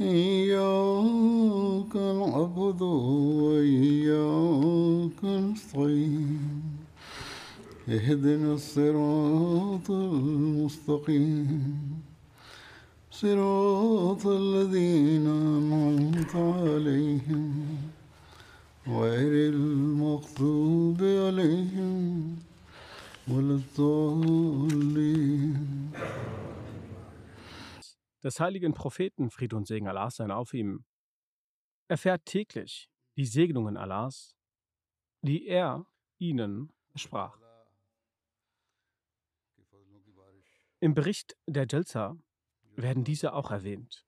إياك نعبد وإياك نستعين. اهدنا الصراط المستقيم. صراط الذين أنعمت عليهم. غير المغضوب عليهم ولا الضالين. Des heiligen Propheten Fried und Segen Allahs sein auf ihm, erfährt täglich die Segnungen Allahs, die er ihnen sprach. Im Bericht der Jalsa werden diese auch erwähnt.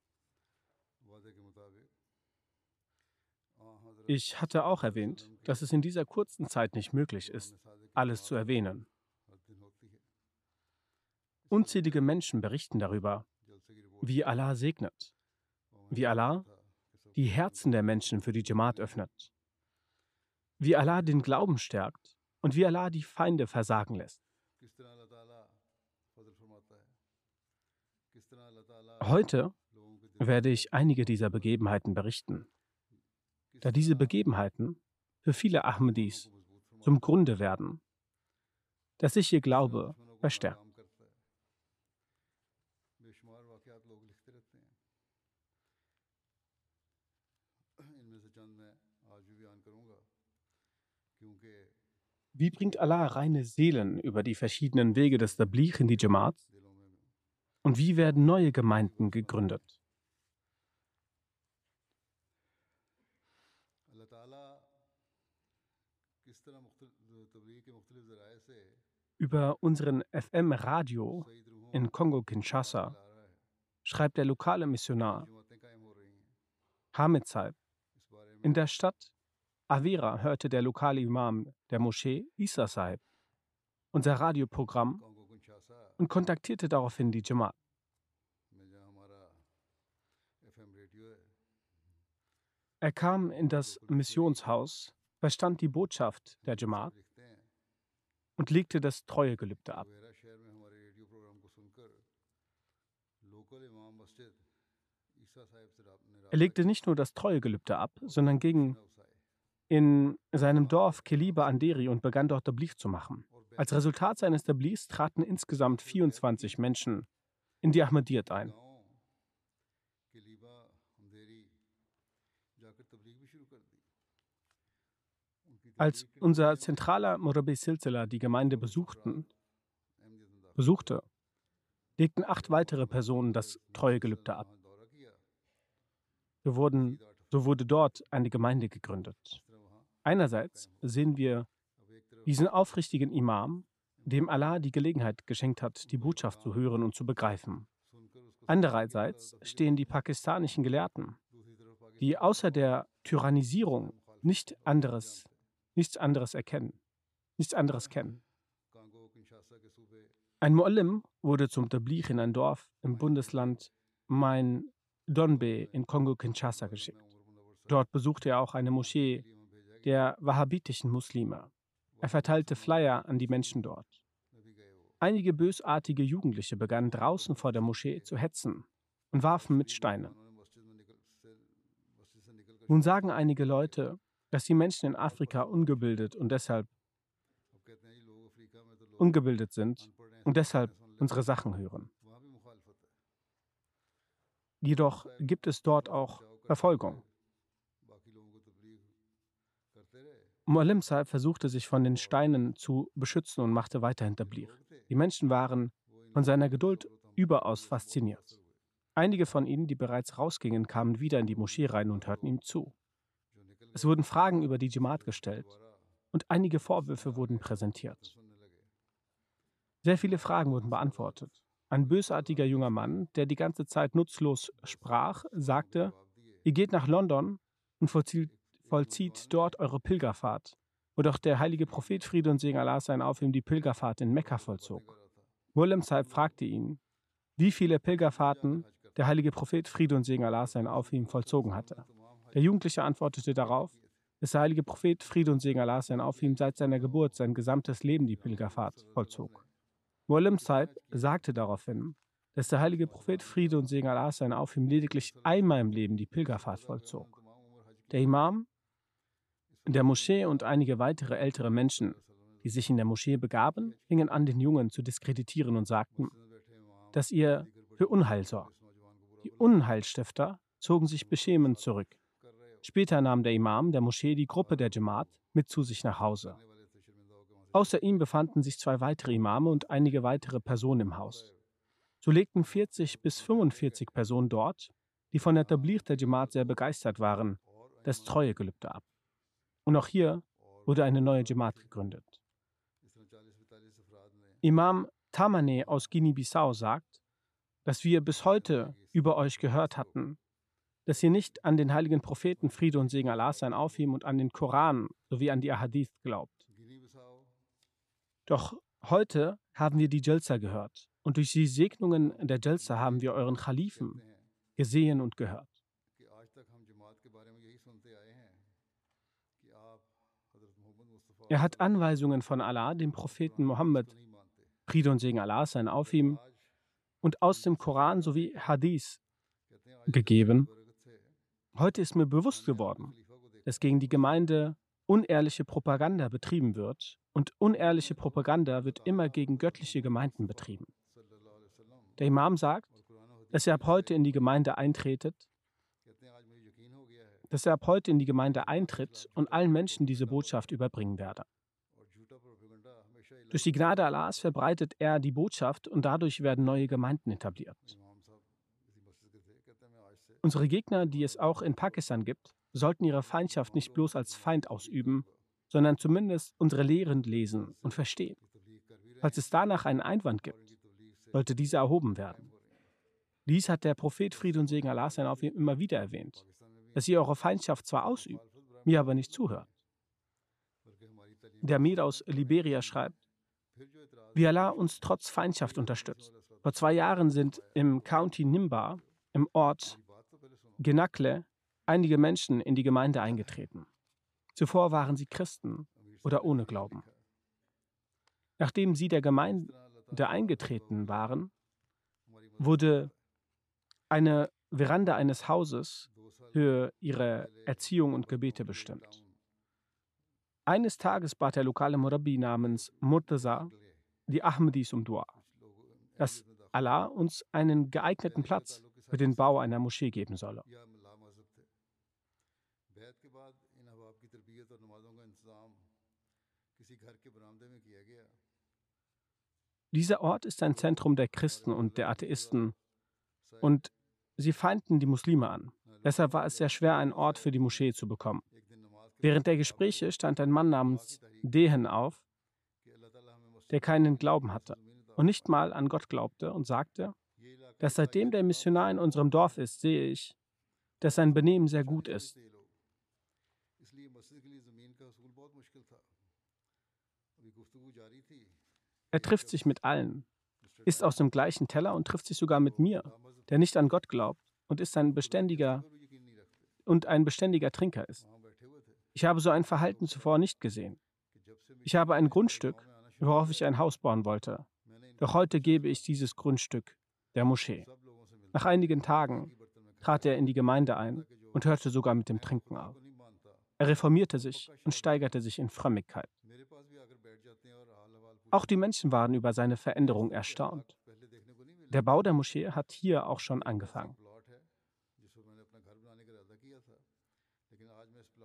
Ich hatte auch erwähnt, dass es in dieser kurzen Zeit nicht möglich ist, alles zu erwähnen. Unzählige Menschen berichten darüber, wie Allah segnet, wie Allah die Herzen der Menschen für die Jamaat öffnet, wie Allah den Glauben stärkt und wie Allah die Feinde versagen lässt. Heute werde ich einige dieser Begebenheiten berichten, da diese Begebenheiten für viele Ahmadis zum Grunde werden, dass sich ihr Glaube verstärkt. Wie bringt Allah reine Seelen über die verschiedenen Wege des Tabligh in die Jamaat? Und wie werden neue Gemeinden gegründet? Über unseren FM-Radio in Kongo-Kinshasa schreibt der lokale Missionar Hamid Saib, in der Stadt Avera hörte der lokale Imam der Moschee Isa Saib unser Radioprogramm und kontaktierte daraufhin die Jamaat. Er kam in das Missionshaus, verstand die Botschaft der Jamaat und legte das Treuegelübde ab. Er legte nicht nur das Treuegelübde ab, sondern ging in seinem Dorf Keliba Anderi und begann dort Tablich zu machen. Als Resultat seines Tablighs traten insgesamt 24 Menschen in die Ahmadiyyat ein. Als unser zentraler Murabi Silsila die Gemeinde besuchten, besuchte, legten acht weitere Personen das Treuegelübde ab. So, wurden, so wurde dort eine Gemeinde gegründet. Einerseits sehen wir diesen aufrichtigen Imam, dem Allah die Gelegenheit geschenkt hat, die Botschaft zu hören und zu begreifen. Andererseits stehen die pakistanischen Gelehrten, die außer der Tyrannisierung nicht anderes, nichts anderes erkennen, nichts anderes kennen. Ein Muallim wurde zum Tablich in ein Dorf im Bundesland Main Donbe in Kongo-Kinshasa geschickt. Dort besuchte er auch eine Moschee der wahhabitischen Muslime. Er verteilte Flyer an die Menschen dort. Einige bösartige Jugendliche begannen draußen vor der Moschee zu hetzen und warfen mit Steinen. Nun sagen einige Leute, dass die Menschen in Afrika ungebildet und deshalb ungebildet sind und deshalb unsere Sachen hören. Jedoch gibt es dort auch Verfolgung. Muallim Saib versuchte sich von den Steinen zu beschützen und machte weiterhin Tablir. Die Menschen waren von seiner Geduld überaus fasziniert. Einige von ihnen, die bereits rausgingen, kamen wieder in die Moschee rein und hörten ihm zu. Es wurden Fragen über die Jamaat gestellt und einige Vorwürfe wurden präsentiert. Sehr viele Fragen wurden beantwortet. Ein bösartiger junger Mann, der die ganze Zeit nutzlos sprach, sagte, ihr geht nach London und vollzieht, vollzieht dort eure Pilgerfahrt, wo doch der heilige Prophet Friede und Segen Allah sein auf ihm die Pilgerfahrt in Mekka vollzog. Mulem Saib fragte ihn, wie viele Pilgerfahrten der heilige Prophet Friede und Segen Allah sein auf ihm vollzogen hatte. Der Jugendliche antwortete darauf, dass der heilige Prophet Friede und Segen Allah sein auf ihm seit seiner Geburt sein gesamtes Leben die Pilgerfahrt vollzog. Mulem Saib sagte daraufhin, dass der heilige Prophet Friede und Segen Allah sein auf ihm lediglich einmal im Leben die Pilgerfahrt vollzog. Der Imam der Moschee und einige weitere ältere Menschen, die sich in der Moschee begaben, fingen an, den Jungen zu diskreditieren und sagten, dass ihr für Unheil sorgt. Die Unheilstifter zogen sich beschämend zurück. Später nahm der Imam der Moschee die Gruppe der Jamaat mit zu sich nach Hause. Außer ihm befanden sich zwei weitere Imame und einige weitere Personen im Haus. So legten 40 bis 45 Personen dort, die von der Tablir der Jamaat sehr begeistert waren, das Treuegelübde ab. Und auch hier wurde eine neue Jamaat gegründet. Imam Tamane aus Guinea-Bissau sagt, dass wir bis heute über euch gehört hatten, dass ihr nicht an den heiligen Propheten Friede und Segen Allah sein auf ihm und an den Koran sowie an die Ahadith glaubt. Doch heute haben wir die Jalsa gehört und durch die Segnungen der Jalsa haben wir euren Khalifen gesehen und gehört. Er hat Anweisungen von Allah, dem Propheten Mohammed, Friede und Segen Allah sein auf ihm, und aus dem Koran sowie Hadith gegeben. Heute ist mir bewusst geworden, dass gegen die Gemeinde unehrliche Propaganda betrieben wird und unehrliche Propaganda wird immer gegen göttliche Gemeinden betrieben. Der Imam sagt, dass er ab heute in die Gemeinde eintretet dass er ab heute in die Gemeinde eintritt und allen Menschen diese Botschaft überbringen werde. Durch die Gnade Allahs verbreitet er die Botschaft und dadurch werden neue Gemeinden etabliert. Unsere Gegner, die es auch in Pakistan gibt, sollten ihre Feindschaft nicht bloß als Feind ausüben, sondern zumindest unsere Lehren lesen und verstehen. Falls es danach einen Einwand gibt, sollte dieser erhoben werden. Dies hat der Prophet Friede und Segen Allah sein auf ihm immer wieder erwähnt dass ihr eure Feindschaft zwar ausübt, mir aber nicht zuhört. Der Mir aus Liberia schreibt, wie Allah uns trotz Feindschaft unterstützt. Vor zwei Jahren sind im County Nimba, im Ort Genakle, einige Menschen in die Gemeinde eingetreten. Zuvor waren sie Christen oder ohne Glauben. Nachdem sie der Gemeinde eingetreten waren, wurde eine Veranda eines Hauses für ihre Erziehung und Gebete bestimmt. Eines Tages bat der lokale Murabi namens Murtaza die Ahmadis um Dua, dass Allah uns einen geeigneten Platz für den Bau einer Moschee geben solle. Dieser Ort ist ein Zentrum der Christen und der Atheisten und sie feinden die Muslime an. Deshalb war es sehr schwer, einen Ort für die Moschee zu bekommen. Während der Gespräche stand ein Mann namens Dehen auf, der keinen Glauben hatte und nicht mal an Gott glaubte und sagte, dass seitdem der Missionar in unserem Dorf ist, sehe ich, dass sein Benehmen sehr gut ist. Er trifft sich mit allen, isst aus dem gleichen Teller und trifft sich sogar mit mir, der nicht an Gott glaubt und ist ein beständiger und ein beständiger Trinker ist. Ich habe so ein Verhalten zuvor nicht gesehen. Ich habe ein Grundstück, worauf ich ein Haus bauen wollte. Doch heute gebe ich dieses Grundstück der Moschee. Nach einigen Tagen trat er in die Gemeinde ein und hörte sogar mit dem Trinken auf. Er reformierte sich und steigerte sich in Frömmigkeit. Auch die Menschen waren über seine Veränderung erstaunt. Der Bau der Moschee hat hier auch schon angefangen.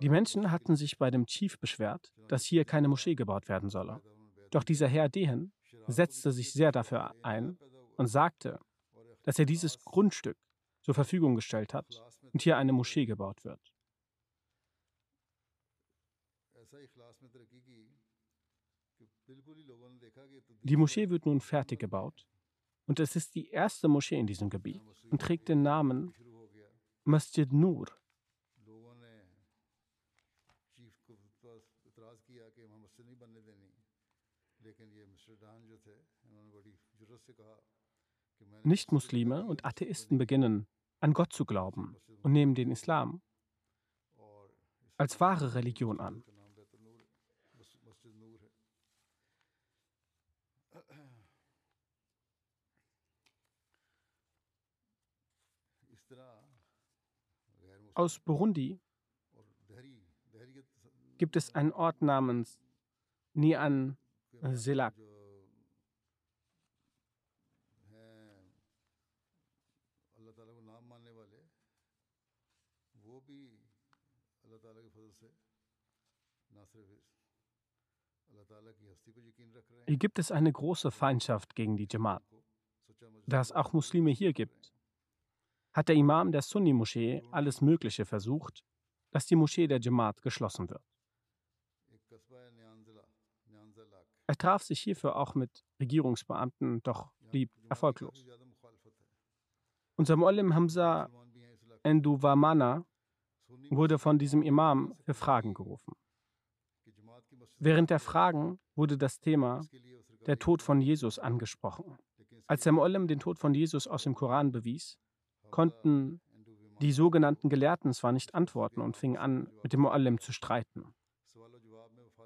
Die Menschen hatten sich bei dem Chief beschwert, dass hier keine Moschee gebaut werden solle. Doch dieser Herr Dehen setzte sich sehr dafür ein und sagte, dass er dieses Grundstück zur Verfügung gestellt hat und hier eine Moschee gebaut wird. Die Moschee wird nun fertig gebaut und es ist die erste Moschee in diesem Gebiet und trägt den Namen Masjid Nur. Nichtmuslime und Atheisten beginnen, an Gott zu glauben und nehmen den Islam als wahre Religion an. Aus Burundi gibt es einen Ort namens Nian Selak. Hier gibt es eine große Feindschaft gegen die Jamaat. Da es auch Muslime hier gibt, hat der Imam der Sunni-Moschee alles Mögliche versucht, dass die Moschee der Jamaat geschlossen wird. Er traf sich hierfür auch mit Regierungsbeamten, doch blieb erfolglos. Unser Muallim Hamza Enduvamana wurde von diesem Imam für Fragen gerufen. Während der Fragen wurde das Thema der Tod von Jesus angesprochen. Als der Muallim den Tod von Jesus aus dem Koran bewies, konnten die sogenannten Gelehrten zwar nicht antworten und fingen an, mit dem Muallim zu streiten.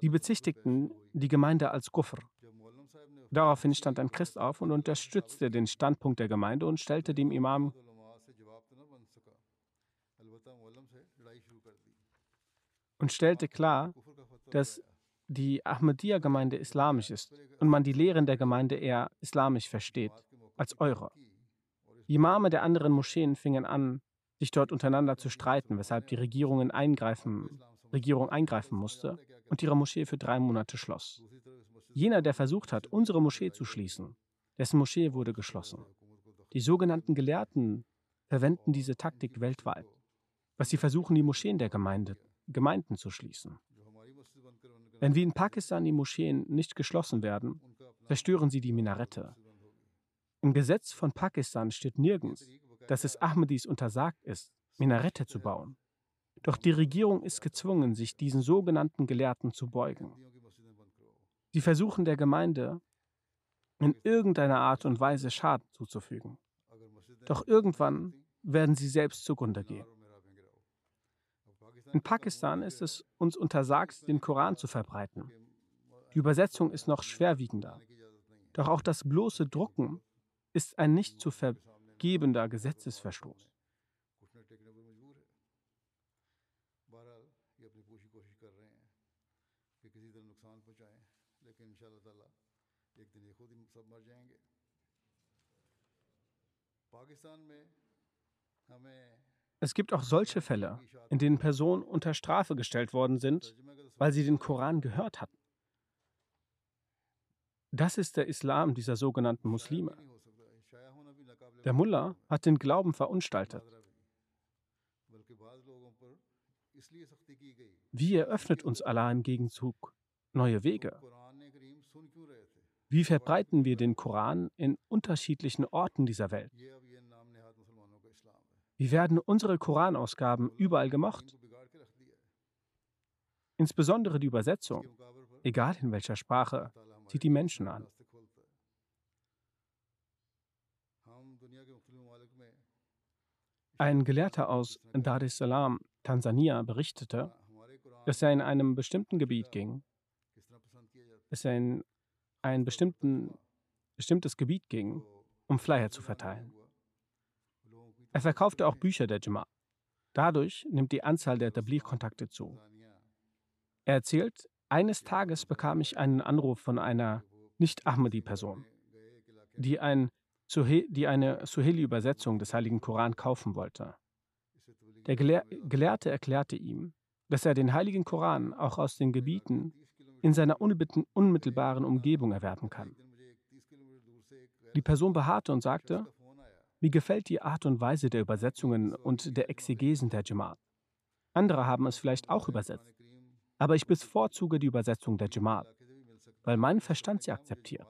Die bezichtigten die Gemeinde als Kufr. Daraufhin stand ein Christ auf und unterstützte den Standpunkt der Gemeinde und stellte dem Imam und stellte klar, dass die Ahmadiyya-Gemeinde islamisch ist und man die Lehren der Gemeinde eher islamisch versteht als eure. Die Imame der anderen Moscheen fingen an, sich dort untereinander zu streiten, weshalb die Regierung eingreifen, Regierung eingreifen musste und ihre Moschee für drei Monate schloss. Jener, der versucht hat, unsere Moschee zu schließen, dessen Moschee wurde geschlossen. Die sogenannten Gelehrten verwenden diese Taktik weltweit, was sie versuchen, die Moscheen der Gemeinde, Gemeinden zu schließen. Wenn wie in Pakistan die Moscheen nicht geschlossen werden, zerstören sie die Minarette. Im Gesetz von Pakistan steht nirgends, dass es Ahmadis untersagt ist, Minarette zu bauen. Doch die Regierung ist gezwungen, sich diesen sogenannten Gelehrten zu beugen. Sie versuchen der Gemeinde in irgendeiner Art und Weise Schaden zuzufügen. Doch irgendwann werden sie selbst zugrunde gehen. In Pakistan ist es uns untersagt, den Koran zu verbreiten. Die Übersetzung ist noch schwerwiegender. Doch auch das bloße Drucken ist ein nicht zu vergebender Gesetzesverstoß. Es gibt auch solche Fälle, in denen Personen unter Strafe gestellt worden sind, weil sie den Koran gehört hatten. Das ist der Islam dieser sogenannten Muslime. Der Mullah hat den Glauben verunstaltet. Wie eröffnet uns Allah im Gegenzug neue Wege? Wie verbreiten wir den Koran in unterschiedlichen Orten dieser Welt? Wie werden unsere Koranausgaben überall gemocht? Insbesondere die Übersetzung, egal in welcher Sprache, zieht die Menschen an. Ein Gelehrter aus Dar es Salaam, Tansania, berichtete, dass er in einem bestimmten Gebiet ging, dass er in ein bestimmtes Gebiet ging, um Flyer zu verteilen. Er verkaufte auch Bücher der Jamaat. Dadurch nimmt die Anzahl der Tabligh-Kontakte zu. Er erzählt, eines Tages bekam ich einen Anruf von einer Nicht-Ahmadi-Person, die, ein die eine Suheli-Übersetzung des Heiligen Koran kaufen wollte. Der Gelehr Gelehrte erklärte ihm, dass er den heiligen Koran auch aus den Gebieten in seiner unmittelbaren Umgebung erwerben kann. Die Person beharrte und sagte, mir gefällt die Art und Weise der Übersetzungen und der Exegesen der Jamaat. Andere haben es vielleicht auch übersetzt, aber ich bevorzuge die Übersetzung der Jamaat, weil mein Verstand sie akzeptiert.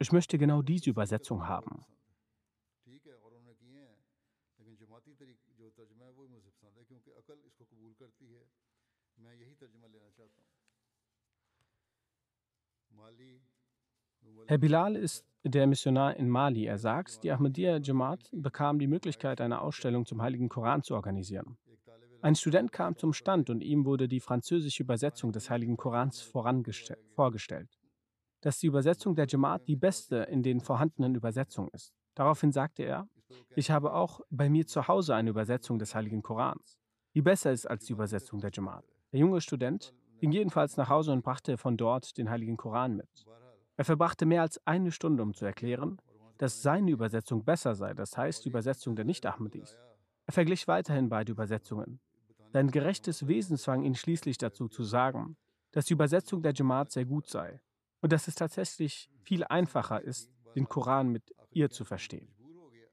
Ich möchte genau diese Übersetzung haben. Herr Bilal ist der Missionar in Mali. Er sagt, die Ahmadiyya Jamaat bekam die Möglichkeit, eine Ausstellung zum Heiligen Koran zu organisieren. Ein Student kam zum Stand und ihm wurde die französische Übersetzung des Heiligen Korans vorgestellt. Dass die Übersetzung der Jamaat die beste in den vorhandenen Übersetzungen ist. Daraufhin sagte er, ich habe auch bei mir zu Hause eine Übersetzung des Heiligen Korans, die besser ist als die Übersetzung der Jamaat. Der junge Student ging jedenfalls nach Hause und brachte von dort den Heiligen Koran mit. Er verbrachte mehr als eine Stunde, um zu erklären, dass seine Übersetzung besser sei, das heißt die Übersetzung der Nicht-Ahmadis. Er verglich weiterhin beide Übersetzungen. Sein gerechtes Wesen zwang ihn schließlich dazu zu sagen, dass die Übersetzung der Jamaat sehr gut sei und dass es tatsächlich viel einfacher ist, den Koran mit ihr zu verstehen.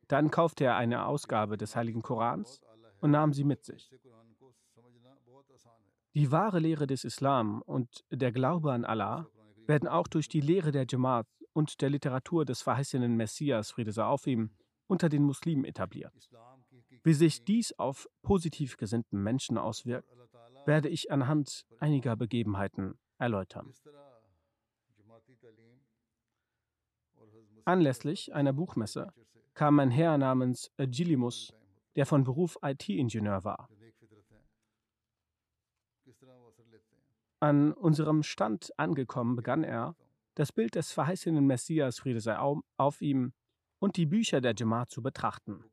Dann kaufte er eine Ausgabe des Heiligen Korans und nahm sie mit sich. Die wahre Lehre des Islam und der Glaube an Allah werden auch durch die Lehre der Jamaat und der Literatur des verheißenen Messias, Friede sei auf ihm, unter den Muslimen etabliert. Wie sich dies auf positiv gesinnten Menschen auswirkt, werde ich anhand einiger Begebenheiten erläutern. Anlässlich einer Buchmesse kam ein Herr namens Gilimus, der von Beruf IT-Ingenieur war. An unserem Stand angekommen, begann er, das Bild des verheißenen Messias, Friede sei auf ihm, und die Bücher der Jamaat zu betrachten.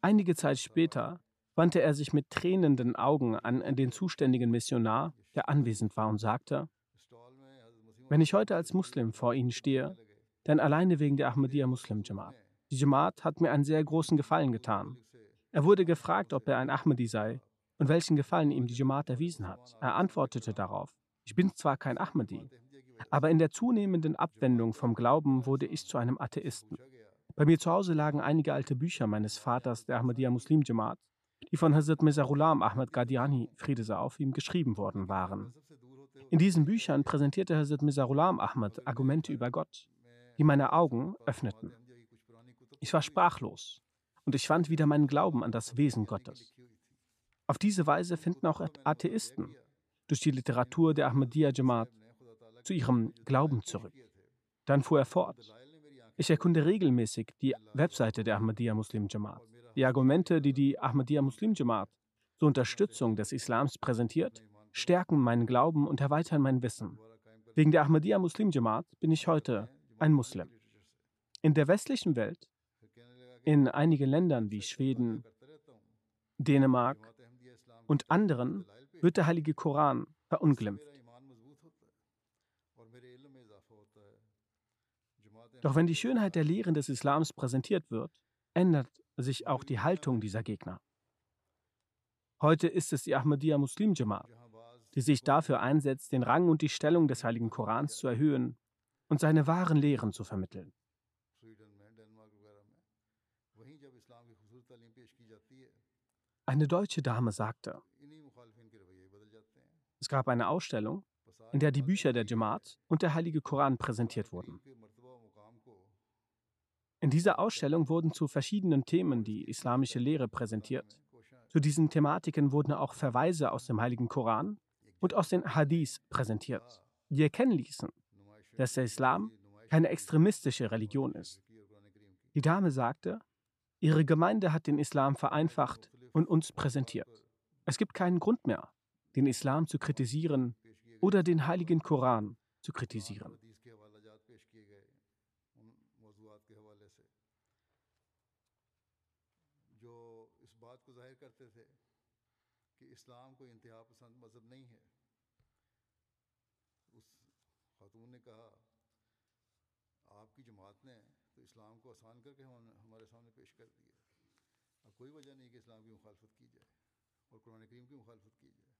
Einige Zeit später wandte er sich mit tränenden Augen an den zuständigen Missionar, der anwesend war, und sagte, wenn ich heute als Muslim vor Ihnen stehe, dann alleine wegen der Ahmadiyya Muslim Jamaat. Die Jamaat hat mir einen sehr großen Gefallen getan. Er wurde gefragt, ob er ein Ahmadi sei und welchen Gefallen ihm die Jamaat erwiesen hat. Er antwortete darauf, ich bin zwar kein Ahmadi, aber in der zunehmenden Abwendung vom Glauben wurde ich zu einem Atheisten. Bei mir zu Hause lagen einige alte Bücher meines Vaters, der Ahmadiyya Muslim Jamaat, die von Hazrat Mizarulam Ahmad Qadiani, Friede sei auf ihm, geschrieben worden waren. In diesen Büchern präsentierte Hazrat Mizarulam Ahmad Argumente über Gott, die meine Augen öffneten. Ich war sprachlos und ich fand wieder meinen Glauben an das Wesen Gottes. Auf diese Weise finden auch Atheisten durch die Literatur der Ahmadiyya Jamaat zu ihrem Glauben zurück. Dann fuhr er fort. Ich erkunde regelmäßig die Webseite der Ahmadiyya Muslim Jamaat. Die Argumente, die die Ahmadiyya Muslim Jamaat zur Unterstützung des Islams präsentiert, stärken meinen Glauben und erweitern mein Wissen. Wegen der Ahmadiyya Muslim Jamaat bin ich heute ein Muslim. In der westlichen Welt, in einigen Ländern wie Schweden, Dänemark und anderen, wird der Heilige Koran verunglimpft. Doch wenn die Schönheit der Lehren des Islams präsentiert wird, ändert sich auch die Haltung dieser Gegner. Heute ist es die Ahmadiyya Muslim Jamaat, die sich dafür einsetzt, den Rang und die Stellung des Heiligen Korans zu erhöhen und seine wahren Lehren zu vermitteln. Eine deutsche Dame sagte, es gab eine Ausstellung, in der die Bücher der Jamaat und der Heilige Koran präsentiert wurden. In dieser Ausstellung wurden zu verschiedenen Themen die islamische Lehre präsentiert. Zu diesen Thematiken wurden auch Verweise aus dem Heiligen Koran und aus den Hadith präsentiert, die erkennen ließen, dass der Islam keine extremistische Religion ist. Die Dame sagte, Ihre Gemeinde hat den Islam vereinfacht und uns präsentiert. Es gibt keinen Grund mehr, den Islam zu kritisieren oder den heiligen Koran zu kritisieren. Ich habe gesagt, آپ کی جماعت نے اسلام کو آسان کر کے ہم ہمارے سامنے پیش کر دیا اب کوئی وجہ نہیں کہ اسلام کی مخالفت کی جائے اور قرآن کریم کی مخالفت کی جائے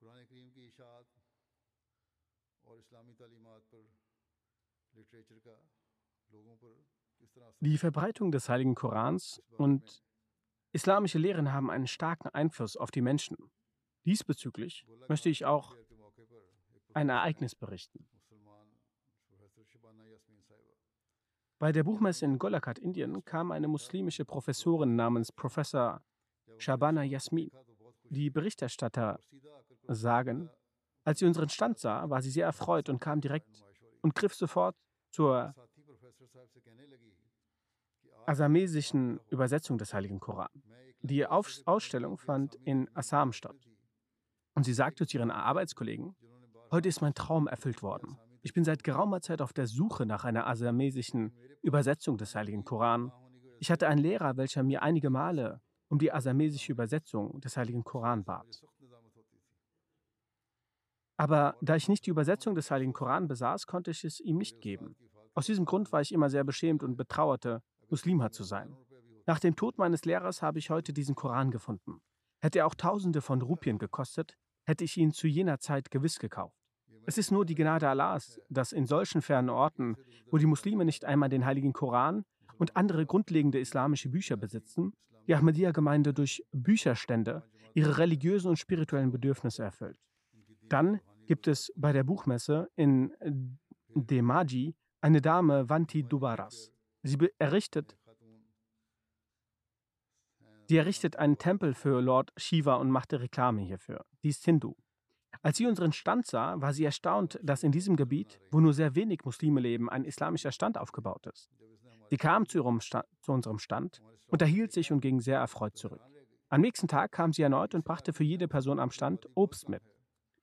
قرآن کریم کی اشاعت اور اسلامی تعلیمات پر لٹریچر کا لوگوں پر Die Verbreitung des Heiligen Korans und islamische Lehren haben einen starken Einfluss auf die Menschen. Diesbezüglich möchte ich auch ein Ereignis berichten. Bei der Buchmesse in Golakhat, Indien, kam eine muslimische Professorin namens Professor Shabana Yasmin. Die Berichterstatter sagen, als sie unseren Stand sah, war sie sehr erfreut und kam direkt und griff sofort zur asamesischen Übersetzung des Heiligen Koran. Die Auf Ausstellung fand in Assam statt. Und sie sagte zu ihren Arbeitskollegen, heute ist mein Traum erfüllt worden. Ich bin seit geraumer Zeit auf der Suche nach einer asamesischen Übersetzung des Heiligen Koran. Ich hatte einen Lehrer, welcher mir einige Male um die asamesische Übersetzung des Heiligen Koran bat. Aber da ich nicht die Übersetzung des Heiligen Koran besaß, konnte ich es ihm nicht geben. Aus diesem Grund war ich immer sehr beschämt und betrauerte, Muslimer zu sein. Nach dem Tod meines Lehrers habe ich heute diesen Koran gefunden. Hätte er auch Tausende von Rupien gekostet, hätte ich ihn zu jener Zeit gewiss gekauft. Es ist nur die Gnade Allahs, dass in solchen fernen Orten, wo die Muslime nicht einmal den Heiligen Koran und andere grundlegende islamische Bücher besitzen, die Ahmadiyya-Gemeinde durch Bücherstände ihre religiösen und spirituellen Bedürfnisse erfüllt. Dann gibt es bei der Buchmesse in Demaji eine Dame, Vanti Dubaras. Sie errichtet, sie errichtet einen Tempel für Lord Shiva und machte Reklame hierfür. Die ist Hindu. Als sie unseren Stand sah, war sie erstaunt, dass in diesem Gebiet, wo nur sehr wenig Muslime leben, ein islamischer Stand aufgebaut ist. Sie kam zu, ihrem Sta zu unserem Stand, unterhielt sich und ging sehr erfreut zurück. Am nächsten Tag kam sie erneut und brachte für jede Person am Stand Obst mit.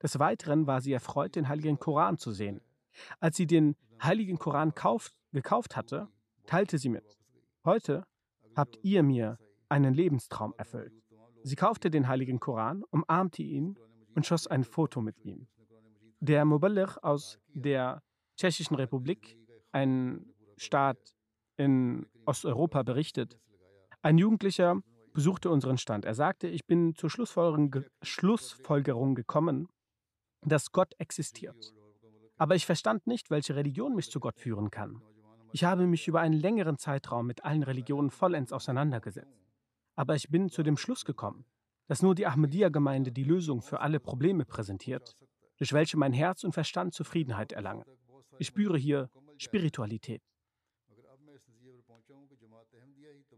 Des Weiteren war sie erfreut, den Heiligen Koran zu sehen. Als sie den Heiligen Koran kauft, gekauft hatte, teilte sie mit. Heute habt ihr mir einen Lebenstraum erfüllt. Sie kaufte den Heiligen Koran, umarmte ihn und schoss ein Foto mit ihm. Der Muballigh aus der Tschechischen Republik, ein Staat in Osteuropa, berichtet, ein Jugendlicher besuchte unseren Stand. Er sagte, ich bin zur Schlussfolgerung, ge Schlussfolgerung gekommen, dass Gott existiert. Aber ich verstand nicht, welche Religion mich zu Gott führen kann. Ich habe mich über einen längeren Zeitraum mit allen Religionen vollends auseinandergesetzt. Aber ich bin zu dem Schluss gekommen, dass nur die Ahmadiyya-Gemeinde die Lösung für alle Probleme präsentiert, durch welche mein Herz und Verstand Zufriedenheit erlangen. Ich spüre hier Spiritualität.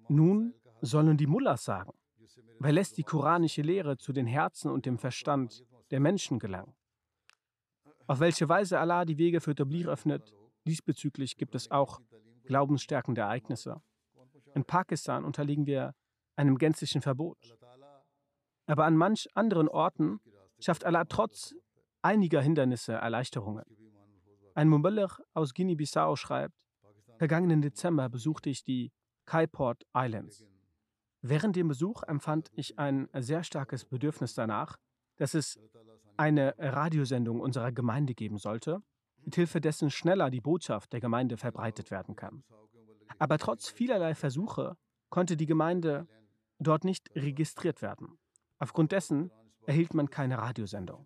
Nun sollen die Mullahs sagen, wer lässt die koranische Lehre zu den Herzen und dem Verstand der Menschen gelangen? Auf welche Weise Allah die Wege für Tablir öffnet, diesbezüglich gibt es auch glaubensstärkende Ereignisse. In Pakistan unterliegen wir einem gänzlichen Verbot. Aber an manch anderen Orten schafft Allah trotz einiger Hindernisse Erleichterungen. Ein Muballigh aus Guinea-Bissau schreibt, vergangenen Dezember besuchte ich die Kaiport Islands. Während dem Besuch empfand ich ein sehr starkes Bedürfnis danach, dass es eine Radiosendung unserer Gemeinde geben sollte, mithilfe dessen schneller die Botschaft der Gemeinde verbreitet werden kann. Aber trotz vielerlei Versuche konnte die Gemeinde dort nicht registriert werden. Aufgrund dessen erhielt man keine Radiosendung.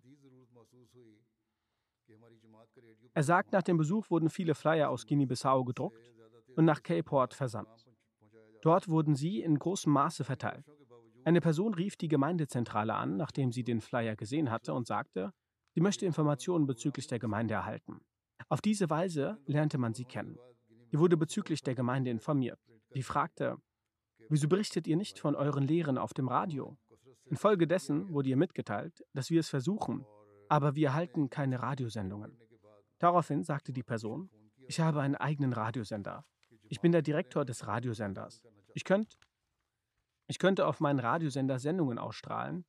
Er sagt, nach dem Besuch wurden viele Flyer aus Guinea-Bissau gedruckt und nach Cape Port versandt. Dort wurden sie in großem Maße verteilt. Eine Person rief die Gemeindezentrale an, nachdem sie den Flyer gesehen hatte und sagte, sie möchte Informationen bezüglich der Gemeinde erhalten. Auf diese Weise lernte man sie kennen. Sie wurde bezüglich der Gemeinde informiert. Sie fragte, wieso berichtet ihr nicht von euren Lehren auf dem Radio? Infolgedessen wurde ihr mitgeteilt, dass wir es versuchen, aber wir erhalten keine Radiosendungen. Daraufhin sagte die Person, ich habe einen eigenen Radiosender. Ich bin der Direktor des Radiosenders. Ich, könnt, ich könnte auf meinen Radiosender Sendungen ausstrahlen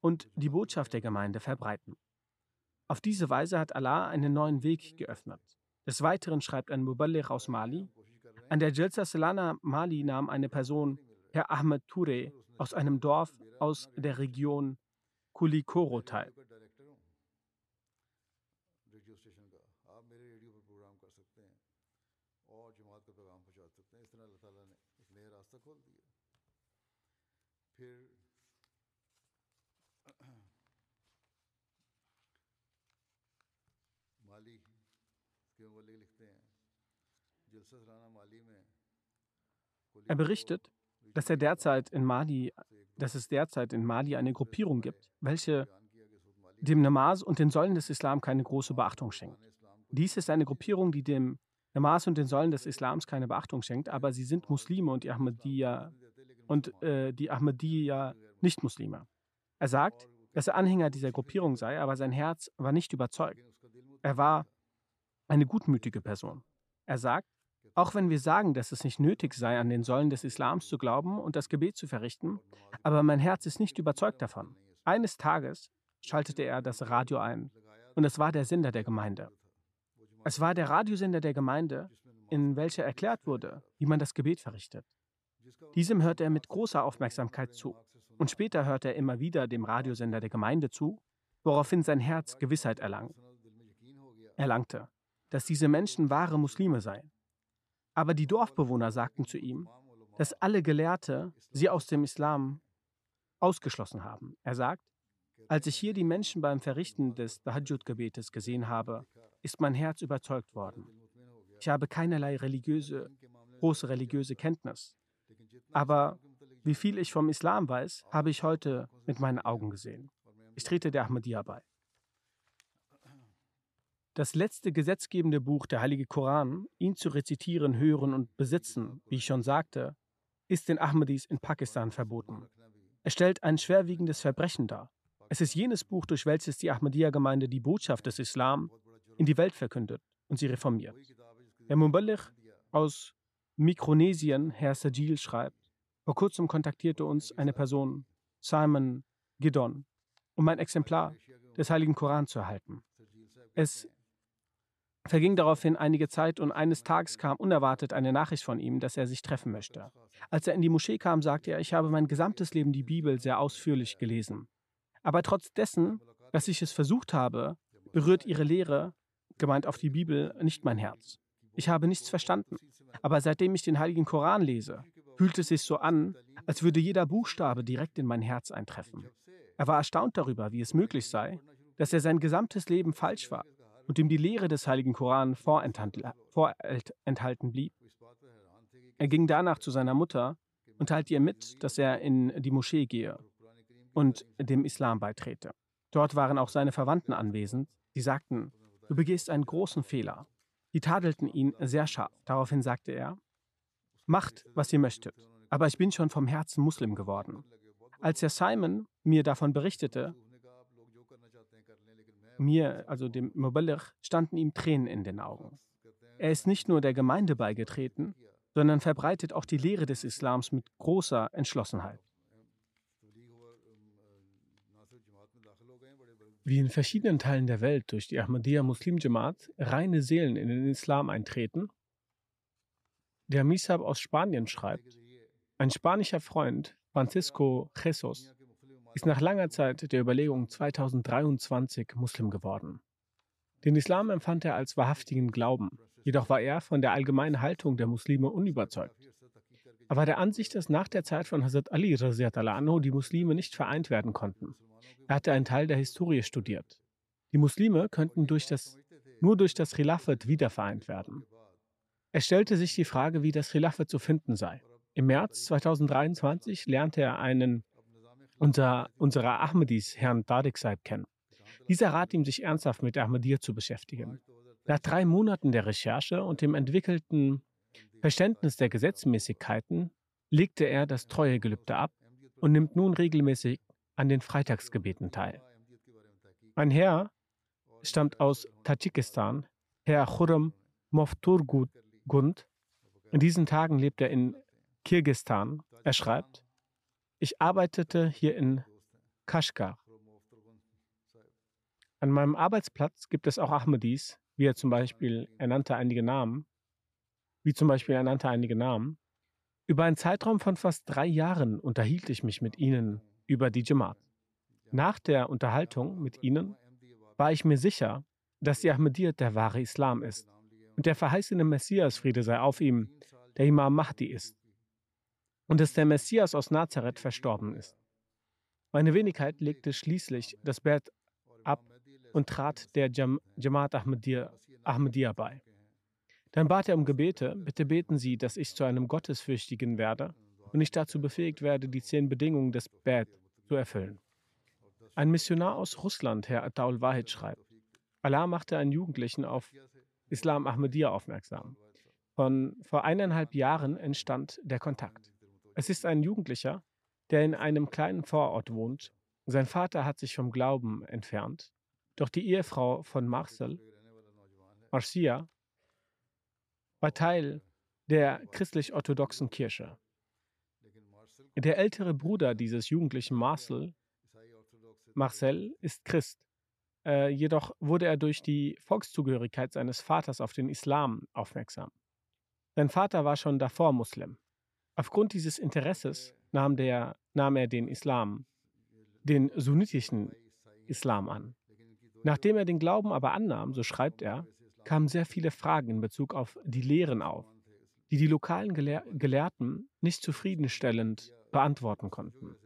und die Botschaft der Gemeinde verbreiten. Auf diese Weise hat Allah einen neuen Weg geöffnet. Des Weiteren schreibt ein Muballigh aus Mali, an der Jalsa Salana Mali nahm eine Person, Herr Ahmed Ture aus einem Dorf aus der Region Kulikoro teil. er berichtet, dass er derzeit in Mali, dass es derzeit in Mali eine Gruppierung gibt, welche dem Namaz und den Säulen des Islam keine große Beachtung schenkt. Dies ist eine Gruppierung, die dem Namaz und den Säulen des Islams keine Beachtung schenkt, aber sie sind Muslime und die Ahmadiyya und äh, die Ahmadiyya nicht Muslime. Er sagt, dass er Anhänger dieser Gruppierung sei, aber sein Herz war nicht überzeugt. Er war eine gutmütige Person. Er sagt, auch wenn wir sagen, dass es nicht nötig sei, an den Säulen des Islams zu glauben und das Gebet zu verrichten, aber mein Herz ist nicht überzeugt davon. Eines Tages schaltete er das Radio ein und es war der Sender der Gemeinde. Es war der Radiosender der Gemeinde, in welcher erklärt wurde, wie man das Gebet verrichtet. Diesem hörte er mit großer Aufmerksamkeit zu und später hörte er immer wieder dem Radiosender der Gemeinde zu, woraufhin sein Herz Gewissheit erlang erlangte, dass diese Menschen wahre Muslime seien. Aber die Dorfbewohner sagten zu ihm, dass alle Gelehrte sie aus dem Islam ausgeschlossen haben. Er sagt, als ich hier die Menschen beim Verrichten des Tahajjud-Gebetes gesehen habe, ist mein Herz überzeugt worden. Ich habe keinerlei religiöse, große religiöse Kenntnis. Aber wie viel ich vom Islam weiß, habe ich heute mit meinen Augen gesehen. Ich trete der Ahmadiyya bei. Das letzte gesetzgebende Buch, der Heilige Koran, ihn zu rezitieren, hören und besitzen, wie ich schon sagte, ist den Ahmadis in Pakistan verboten. Es stellt ein schwerwiegendes Verbrechen dar. Es ist jenes Buch, durch welches die Ahmadiyya-Gemeinde die Botschaft des Islam in die Welt verkündet und sie reformiert. Der Muballigh aus Mikronesien, Herr Sajil, schreibt, vor kurzem kontaktierte uns eine Person, Simon Giddon, um ein Exemplar des Heiligen Koran zu erhalten. Es verging daraufhin einige Zeit und eines Tages kam unerwartet eine Nachricht von ihm, dass er sich treffen möchte. Als er in die Moschee kam, sagte er, ich habe mein gesamtes Leben die Bibel sehr ausführlich gelesen. Aber trotz dessen, dass ich es versucht habe, berührt ihre Lehre, gemeint auf die Bibel, nicht mein Herz. Ich habe nichts verstanden. Aber seitdem ich den Heiligen Koran lese, fühlt es sich so an, als würde jeder Buchstabe direkt in mein Herz eintreffen. Er war erstaunt darüber, wie es möglich sei, dass er sein gesamtes Leben falsch war und ihm die Lehre des Heiligen Koran vorenthalten blieb. Er ging danach zu seiner Mutter und teilte ihr mit, dass er in die Moschee gehe und dem Islam beitrete. Dort waren auch seine Verwandten anwesend, die sagten, du begehst einen großen Fehler. Die tadelten ihn sehr scharf. Daraufhin sagte er, macht, was ihr möchtet, aber ich bin schon vom Herzen Muslim geworden. Als Herr Simon mir davon berichtete, mir, also dem Muballigh, standen ihm Tränen in den Augen. Er ist nicht nur der Gemeinde beigetreten, sondern verbreitet auch die Lehre des Islams mit großer Entschlossenheit. Wie in verschiedenen Teilen der Welt durch die Ahmadiyya Muslim Jamaat reine Seelen in den Islam eintreten, der Misab aus Spanien schreibt, ein spanischer Freund, Francisco Jesus, ist nach langer Zeit der Überlegung 2023 Muslim geworden. Den Islam empfand er als wahrhaftigen Glauben, jedoch war er von der allgemeinen Haltung der Muslime unüberzeugt. Er war der Ansicht, dass nach der Zeit von Hazrat Ali anhu die Muslime nicht vereint werden konnten. Er hatte einen Teil der Historie studiert. Die Muslime könnten durch das, nur durch das Khilafat wiedervereint werden. Es stellte sich die Frage, wie das Khilafat zu finden sei. Im März 2023 lernte er einen unser, unserer Ahmadis, Herrn Tariq Saib, kennen. Dieser rat ihm, sich ernsthaft mit Ahmadiyya zu beschäftigen. Nach drei Monaten der Recherche und dem entwickelten Verständnis der Gesetzmäßigkeiten legte er das Treuegelübde ab und nimmt nun regelmäßig an den Freitagsgebeten teil. Ein Herr stammt aus Tadschikistan, Herr Khurram Mofturgund. In diesen Tagen lebt er in Kirgistan. Er schreibt, ich arbeitete hier in Kashgar. An meinem Arbeitsplatz gibt es auch Ahmadis, wie er zum Beispiel, er nannte einige Namen, wie zum Beispiel er nannte einige Namen. Über einen Zeitraum von fast drei Jahren unterhielt ich mich mit ihnen über die Jamaat. Nach der Unterhaltung mit ihnen war ich mir sicher, dass die Ahmadiyyat der wahre Islam ist und der verheißene Messias, Friede sei auf ihm, der Imam Mahdi ist. Und dass der Messias aus Nazareth verstorben ist. Meine Wenigkeit legte schließlich das Bett ab und trat der Jam Jamaat Ahmadiyya, bei. Dann bat er um Gebete, bitte beten Sie, dass ich zu einem Gottesfürchtigen werde und ich dazu befähigt werde, die zehn Bedingungen des Bad zu erfüllen. Ein Missionar aus Russland, Herr Ataul Wahid, schreibt, Allah machte einen Jugendlichen auf Islam Ahmadiyya aufmerksam. Von vor eineinhalb Jahren entstand der Kontakt. Es ist ein Jugendlicher, der in einem kleinen Vorort wohnt. Sein Vater hat sich vom Glauben entfernt, doch die Ehefrau von Marcel, Marcia, war Teil der christlich-orthodoxen Kirche. Der ältere Bruder dieses jugendlichen Marcel, Marcel, ist Christ. Äh, jedoch wurde er durch die Volkszugehörigkeit seines Vaters auf den Islam aufmerksam. Sein Vater war schon davor Muslim. Aufgrund dieses Interesses nahm, der, nahm er den Islam, den sunnitischen Islam an. Nachdem er den Glauben aber annahm, so schreibt er, kamen sehr viele Fragen in Bezug auf die Lehren auf, die die lokalen Gelehr Gelehrten nicht zufriedenstellend beantworten konnten.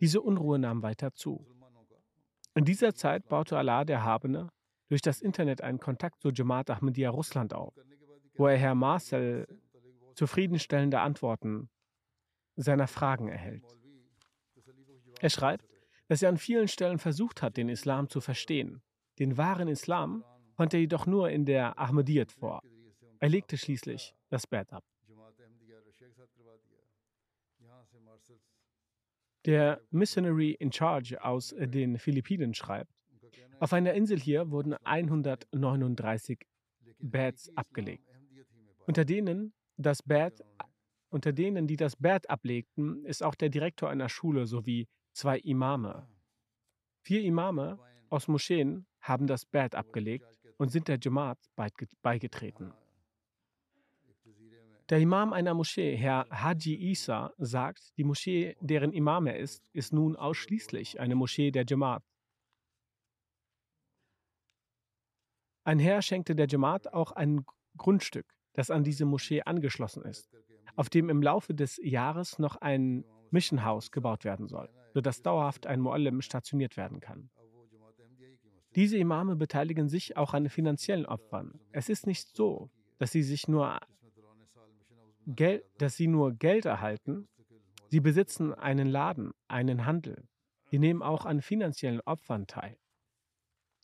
Diese Unruhe nahm weiter zu. In dieser Zeit baute Allah der Habene durch das Internet einen Kontakt zu Jamaat Ahmadiyya Russland auf, wo er Herr Marcel zufriedenstellende Antworten seiner Fragen erhält. Er schreibt, dass er an vielen Stellen versucht hat, den Islam zu verstehen. Den wahren Islam fand er jedoch nur in der Ahmadiyyat vor. Er legte schließlich das Bett ab. Der Missionary in Charge aus den Philippinen schreibt, auf einer Insel hier wurden 139 Beds abgelegt. Unter denen, das Bed, unter denen, die das Bed ablegten, ist auch der Direktor einer Schule sowie zwei Imame. Vier Imame aus Moscheen haben das Bed abgelegt und sind der Jamaat beigetreten. Der Imam einer Moschee, Herr Haji Isa, sagt, die Moschee, deren Imam er ist, ist nun ausschließlich eine Moschee der Jamaat. Ein Herr schenkte der Jamaat auch ein Grundstück, das an diese Moschee angeschlossen ist, auf dem im Laufe des Jahres noch ein Mission House gebaut werden soll, sodass dauerhaft ein Muallim stationiert werden kann. Diese Imame beteiligen sich auch an finanziellen Opfern. Es ist nicht so, dass sie sich nur Geld, dass sie nur Geld erhalten. Sie besitzen einen Laden, einen Handel. Sie nehmen auch an finanziellen Opfern teil.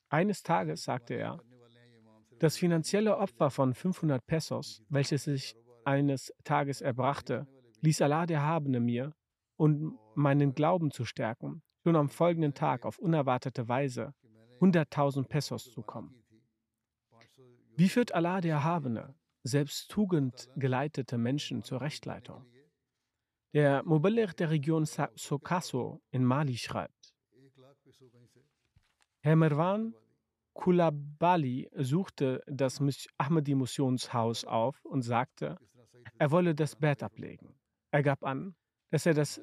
Eines Tages sagte er, das finanzielle Opfer von 500 Pesos, welches ich eines Tages erbrachte, ließ Allah der Habene mir, um meinen Glauben zu stärken, schon am folgenden Tag auf unerwartete Weise 100.000 Pesos zukommen. Wie führt Allah der Erhabene selbst tugendgeleitete Menschen zur Rechtleitung? Der Muballigh der Region Sokaso in Mali schreibt, Herr Merwan Kulabali suchte das Ahmadi-Missionshaus auf und sagte, er wolle das Bett ablegen. Er gab an, dass er das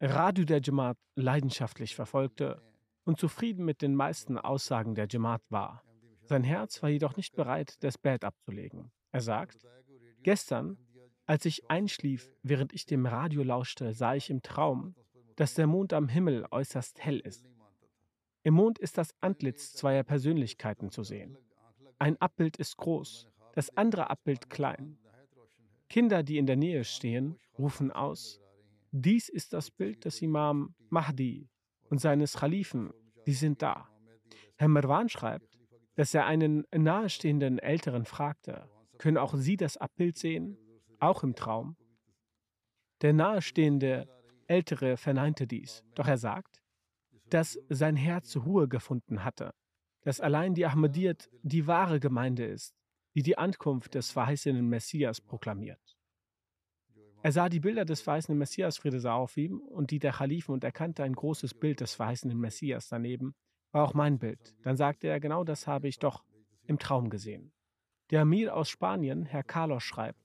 Radio der Jamaat leidenschaftlich verfolgte und zufrieden mit den meisten Aussagen der Jamaat war. Sein Herz war jedoch nicht bereit, das Bett abzulegen. Er sagt, gestern, als ich einschlief, während ich dem Radio lauschte, sah ich im Traum, dass der Mond am Himmel äußerst hell ist. Im Mond ist das Antlitz zweier Persönlichkeiten zu sehen. Ein Abbild ist groß, das andere Abbild klein. Kinder, die in der Nähe stehen, rufen aus, dies ist das Bild des Imam Mahdi und seines Khalifen, die sind da. Herr Merwan schreibt, dass er einen nahestehenden Älteren fragte, können auch Sie das Abbild sehen, auch im Traum? Der nahestehende Ältere verneinte dies, doch er sagt, dass sein Herz Ruhe gefunden hatte, dass allein die Ahmadiyyat die wahre Gemeinde ist, die die Ankunft des verheißenen Messias proklamiert. Er sah die Bilder des verheißenen Messias, Friede auf ihm, und die der Khalifen und erkannte ein großes Bild des verheißenen Messias daneben. War auch mein Bild. Dann sagte er, genau das habe ich doch im Traum gesehen. Der Amir aus Spanien, Herr Carlos, schreibt,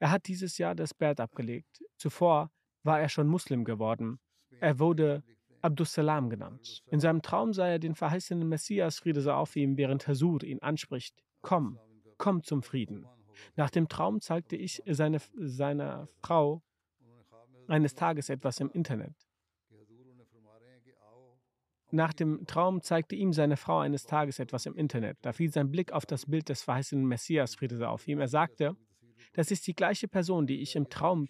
er hat dieses Jahr das Bert abgelegt. Zuvor war er schon Muslim geworden. Er wurde Abdussalam genannt. In seinem Traum sah er den verheißenen Messias, Friede auf ihm, während Hasur ihn anspricht, komm, komm zum Frieden. Nach dem Traum zeigte ich seine, seiner Frau eines Tages etwas im Internet. Nach dem Traum zeigte ihm seine Frau eines Tages etwas im Internet. Da fiel sein Blick auf das Bild des verheißenen Messias, Friede sei auf ihm. Er sagte, das ist die gleiche Person, die ich im Traum,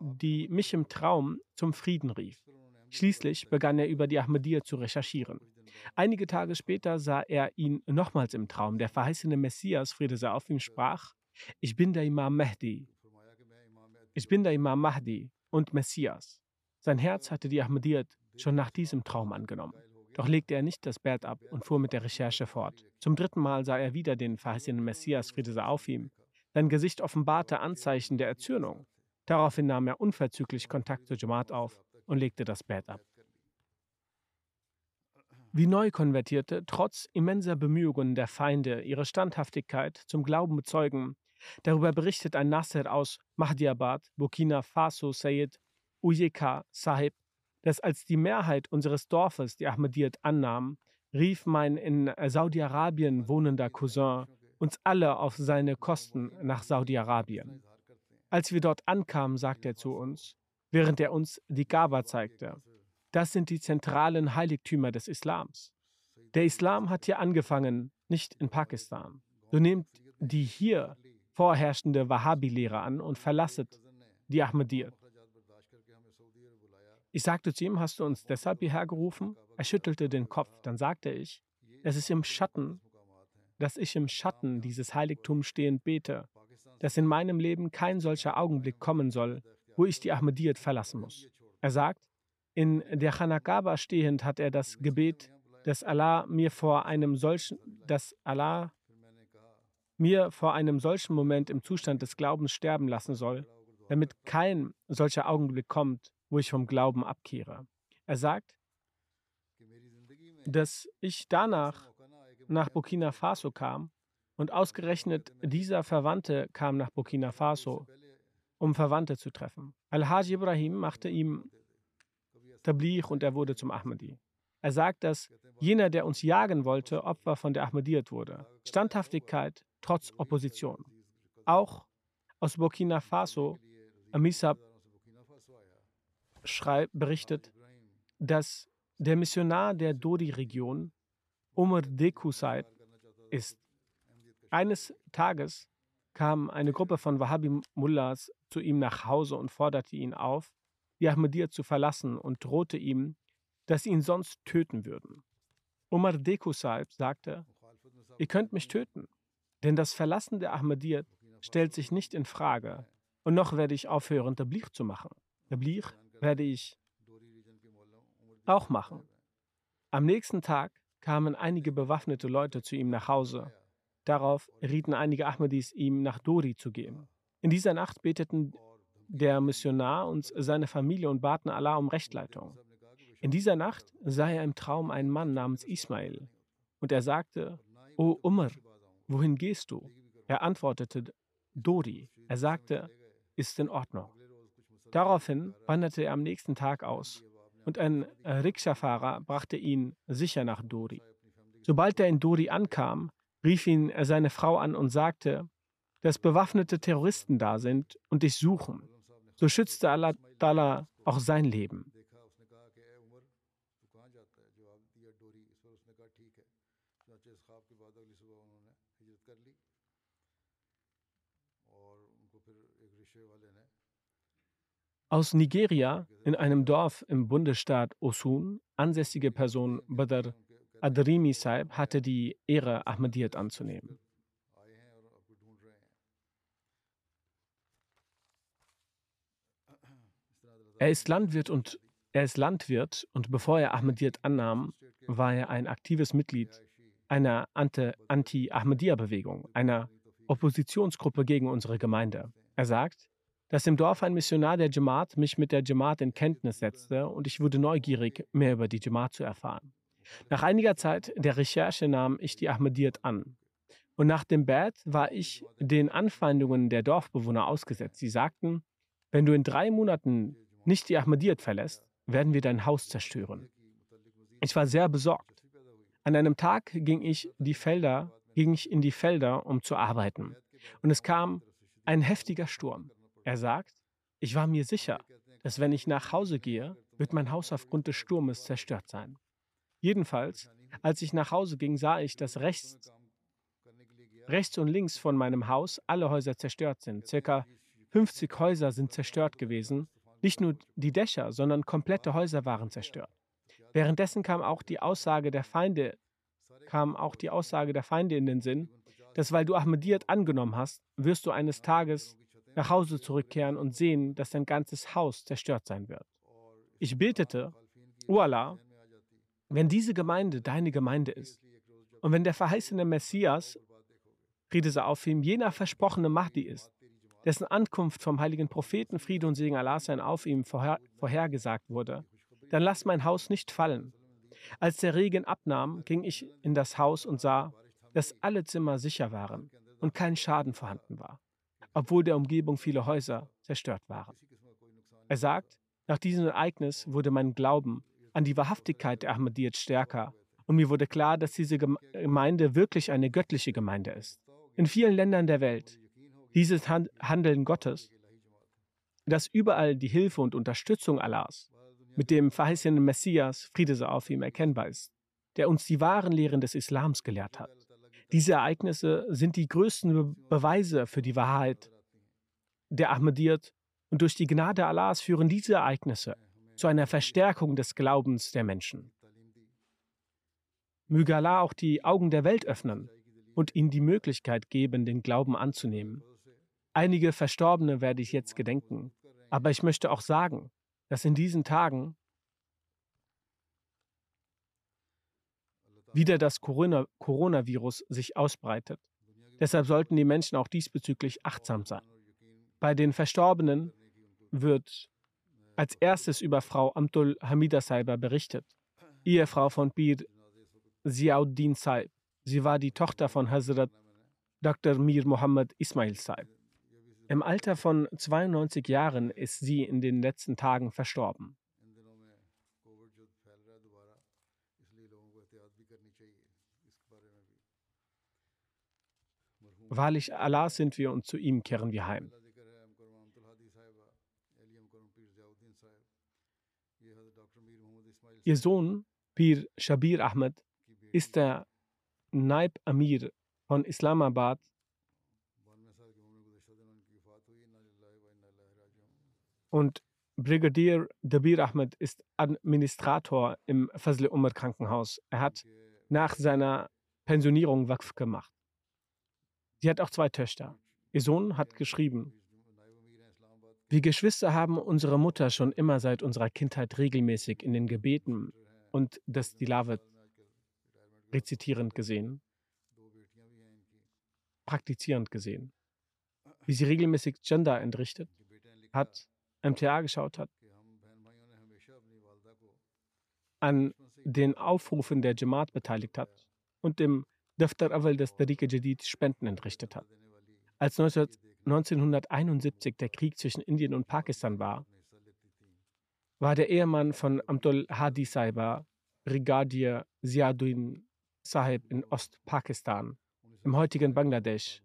die mich im Traum zum Frieden rief. Schließlich begann er über die Ahmadiyya zu recherchieren. Einige Tage später sah er ihn nochmals im Traum. Der verheißene Messias, Friede sei auf ihm, sprach, ich bin der Imam Mahdi. Ich bin der Imam Mahdi und Messias. Sein Herz hatte die Ahmadiyyat schon nach diesem Traum angenommen. Doch legte er nicht das Bett ab und fuhr mit der Recherche fort. Zum dritten Mal sah er wieder den verheißenen Messias, Friede sei auf ihm. Sein Gesicht offenbarte Anzeichen der Erzürnung. Daraufhin nahm er unverzüglich Kontakt zur Jamaat auf und legte das Bett ab. Wie Neukonvertierte trotz immenser Bemühungen der Feinde ihre Standhaftigkeit zum Glauben bezeugen, darüber berichtet ein Nasser aus Mahdiabad, Burkina Faso, Sayed Ujeka Sahib, dass als die Mehrheit unseres Dorfes die Ahmadiyyat annahm, rief mein in Saudi-Arabien wohnender Cousin uns alle auf seine Kosten nach Saudi-Arabien. Als wir dort ankamen, sagte er zu uns, während er uns die Gaba zeigte. Das sind die zentralen Heiligtümer des Islams. Der Islam hat hier angefangen, nicht in Pakistan. So nehmt die hier vorherrschende Wahhabi-Lehre an und verlasset die Ahmadiyyat. Ich sagte zu ihm, hast du uns deshalb hierher gerufen? Er schüttelte den Kopf. Dann sagte ich, es ist im Schatten, dass ich im Schatten dieses Heiligtums stehend bete, dass in meinem Leben kein solcher Augenblick kommen soll, wo ich die Ahmadiyyat verlassen muss. Er sagt, in der Chanakaba stehend hat er das Gebet, dass Allah mir vor einem solchen, dass Allah mir vor einem solchen Moment im Zustand des Glaubens sterben lassen soll, damit kein solcher Augenblick kommt, wo ich vom Glauben abkehre. Er sagt, dass ich danach nach Burkina Faso kam und ausgerechnet dieser Verwandte kam nach Burkina Faso, um Verwandte zu treffen. Al-Hajj Ibrahim machte ihm Tabligh und er wurde zum Ahmadi. Er sagt, dass jener, der uns jagen wollte, Opfer von der Ahmadiyyat wurde. Standhaftigkeit trotz Opposition. Auch aus Burkina Faso, Amisab berichtet, dass der Missionar der Dodi-Region, Umar Deku Saib, ist. Eines Tages kam eine Gruppe von Wahhabi-Mullahs zu ihm nach Hause und forderte ihn auf, die Ahmadiyya zu verlassen und drohte ihm, dass sie ihn sonst töten würden. Umar Deku sagte, ihr könnt mich töten, denn das Verlassen der Ahmadiyya stellt sich nicht in Frage und noch werde ich aufhören, Tabligh zu machen. Tabligh werde ich auch machen. Am nächsten Tag kamen einige bewaffnete Leute zu ihm nach Hause. Darauf rieten einige Ahmadis ihm nach Dori zu gehen. In dieser Nacht beteten der Missionar und seine Familie und baten Allah um Rechtleitung. In dieser Nacht sah er im Traum einen Mann namens Ismail und er sagte, O Umar, wohin gehst du? Er antwortete, Dori. Er sagte, ist in Ordnung. Daraufhin wanderte er am nächsten Tag aus und ein Rikscha-Fahrer brachte ihn sicher nach Dori. Sobald er in Dori ankam, rief ihn seine Frau an und sagte, dass bewaffnete Terroristen da sind und dich suchen. So schützte Allah Ta'ala auch sein Leben. Aus Nigeria, in einem Dorf im Bundesstaat Osun, ansässige Person Badr Adrimi Saib hatte die Ehre, Ahmadiyyat anzunehmen. Er ist Landwirt und er ist Landwirt und bevor er Ahmadiyyat annahm, war er ein aktives Mitglied einer Anti-Ahmadiyya-Bewegung, einer Oppositionsgruppe gegen unsere Gemeinde. Er sagt, dass im Dorf ein Missionar der Jamaat mich mit der Jamaat in Kenntnis setzte und ich wurde neugierig, mehr über die Jamaat zu erfahren. Nach einiger Zeit der Recherche nahm ich die Ahmadiyyat an. Und nach dem Bad war ich den Anfeindungen der Dorfbewohner ausgesetzt. Sie sagten, wenn du in drei Monaten nicht die Ahmadiyyat verlässt, werden wir dein Haus zerstören. Ich war sehr besorgt. An einem Tag ging ich, die Felder, ging ich in die Felder, um zu arbeiten. Und es kam ein heftiger Sturm. Er sagt, ich war mir sicher, dass wenn ich nach Hause gehe, wird mein Haus aufgrund des Sturmes zerstört sein. Jedenfalls, als ich nach Hause ging, sah ich, dass rechts, rechts und links von meinem Haus alle Häuser zerstört sind. Circa 50 Häuser sind zerstört gewesen. Nicht nur die Dächer, sondern komplette Häuser waren zerstört. Währenddessen kam auch die Aussage der Feinde, kam auch die Aussage der Feinde in den Sinn, dass weil du Ahmadiyyat angenommen hast, wirst du eines Tages nach Hause zurückkehren und sehen, dass dein ganzes Haus zerstört sein wird. Ich betete, O wenn diese Gemeinde deine Gemeinde ist und wenn der verheißene Messias, Friede sei auf ihm, jener versprochene Mahdi ist, dessen Ankunft vom heiligen Propheten Friede und Segen Allah sein auf ihm vorher, vorhergesagt wurde, dann lass mein Haus nicht fallen. Als der Regen abnahm, ging ich in das Haus und sah, dass alle Zimmer sicher waren und kein Schaden vorhanden war, obwohl der Umgebung viele Häuser zerstört waren. Er sagt, nach diesem Ereignis wurde mein Glauben an die Wahrhaftigkeit der Ahmadiyyat stärker und mir wurde klar, dass diese Gemeinde wirklich eine göttliche Gemeinde ist. In vielen Ländern der Welt, dieses Handeln Gottes, dass überall die Hilfe und Unterstützung Allahs mit dem verheißenen Messias, Friede sei auf ihm, erkennbar ist, der uns die wahren Lehren des Islams gelehrt hat. Diese Ereignisse sind die größten Be Beweise für die Wahrheit der Ahmadiyyat und durch die Gnade Allahs führen diese Ereignisse zu einer Verstärkung des Glaubens der Menschen. Möge Allah auch die Augen der Welt öffnen und ihnen die Möglichkeit geben, den Glauben anzunehmen. Einige Verstorbene werde ich jetzt gedenken, aber ich möchte auch sagen, dass in diesen Tagen wieder das Corona Coronavirus sich ausbreitet. Deshalb sollten die Menschen auch diesbezüglich achtsam sein. Bei den Verstorbenen wird als erstes über Frau Amtul Hamida Saiba berichtet, Ehefrau von Pir Ziauddin Saib. Sie war die Tochter von Hazrat Dr. Mir Muhammad Ismail Saib. Im Alter von 92 Jahren ist sie in den letzten Tagen verstorben. Wahrlich, Allah sind wir und zu ihm kehren wir heim. Ihr Sohn, Pir Shabir Ahmed, ist der Naib Amir von Islamabad und Brigadier Dabir Ahmed ist Administrator im Fazl Umar Krankenhaus. Er hat nach seiner Pensionierung Waqf gemacht. Sie hat auch zwei Töchter. Ihr Sohn hat geschrieben, wir Geschwister haben unsere Mutter schon immer seit unserer Kindheit regelmäßig in den Gebeten und das Tilawat rezitierend gesehen, praktizierend gesehen. Wie sie regelmäßig Gender entrichtet hat, MTA geschaut hat, an den Aufrufen der Jamaat beteiligt hat und dem Daftar Awal des Tariqa Jadid Spenden entrichtet hat. Als 19 1971 der Krieg zwischen Indien und Pakistan war, war der Ehemann von Abdul Hadi Saiba Brigadier Ziaduddin Sahib in Ostpakistan, im heutigen Bangladesch.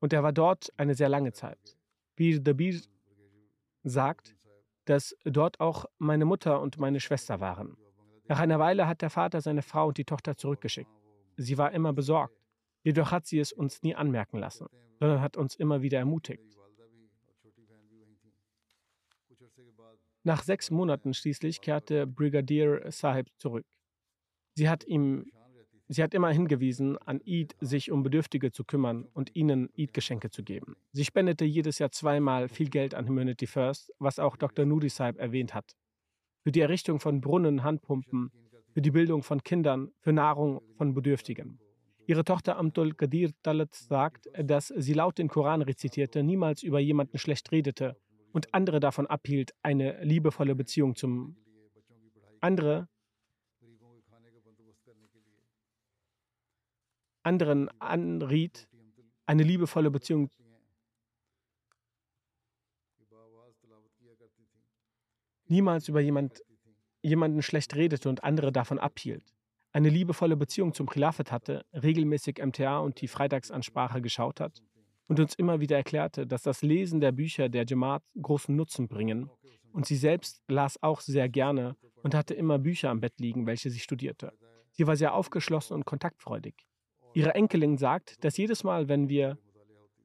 Und er war dort eine sehr lange Zeit. Bir Dabir sagt, dass dort auch meine Mutter und meine Schwester waren. Nach einer Weile hat der Vater seine Frau und die Tochter zurückgeschickt. Sie war immer besorgt. Jedoch hat sie es uns nie anmerken lassen, sondern hat uns immer wieder ermutigt. Nach sechs Monaten schließlich kehrte Brigadier Sahib zurück. Sie hat ihm Sie hat immer hingewiesen, an Eid sich um Bedürftige zu kümmern und ihnen Eid-Geschenke zu geben. Sie spendete jedes Jahr zweimal viel Geld an Humanity First, was auch Dr. Nuri Saib erwähnt hat. Für die Errichtung von Brunnen, Handpumpen, für die Bildung von Kindern, für Nahrung von Bedürftigen. Ihre Tochter Amtul Qadir Talat sagt, dass sie laut den Koran rezitierte, niemals über jemanden schlecht redete und andere davon abhielt, eine liebevolle Beziehung zum andere anderen anriet, eine liebevolle Beziehung niemals über jemand, jemanden schlecht redete und andere davon abhielt eine liebevolle Beziehung zum Khilafat hatte, regelmäßig MTA und die Freitagsansprache geschaut hat und uns immer wieder erklärte, dass das Lesen der Bücher der Jamaat großen Nutzen bringen. Und sie selbst las auch sehr gerne und hatte immer Bücher am Bett liegen, welche sie studierte. Sie war sehr aufgeschlossen und kontaktfreudig. Ihre Enkelin sagt, dass jedes Mal, wenn wir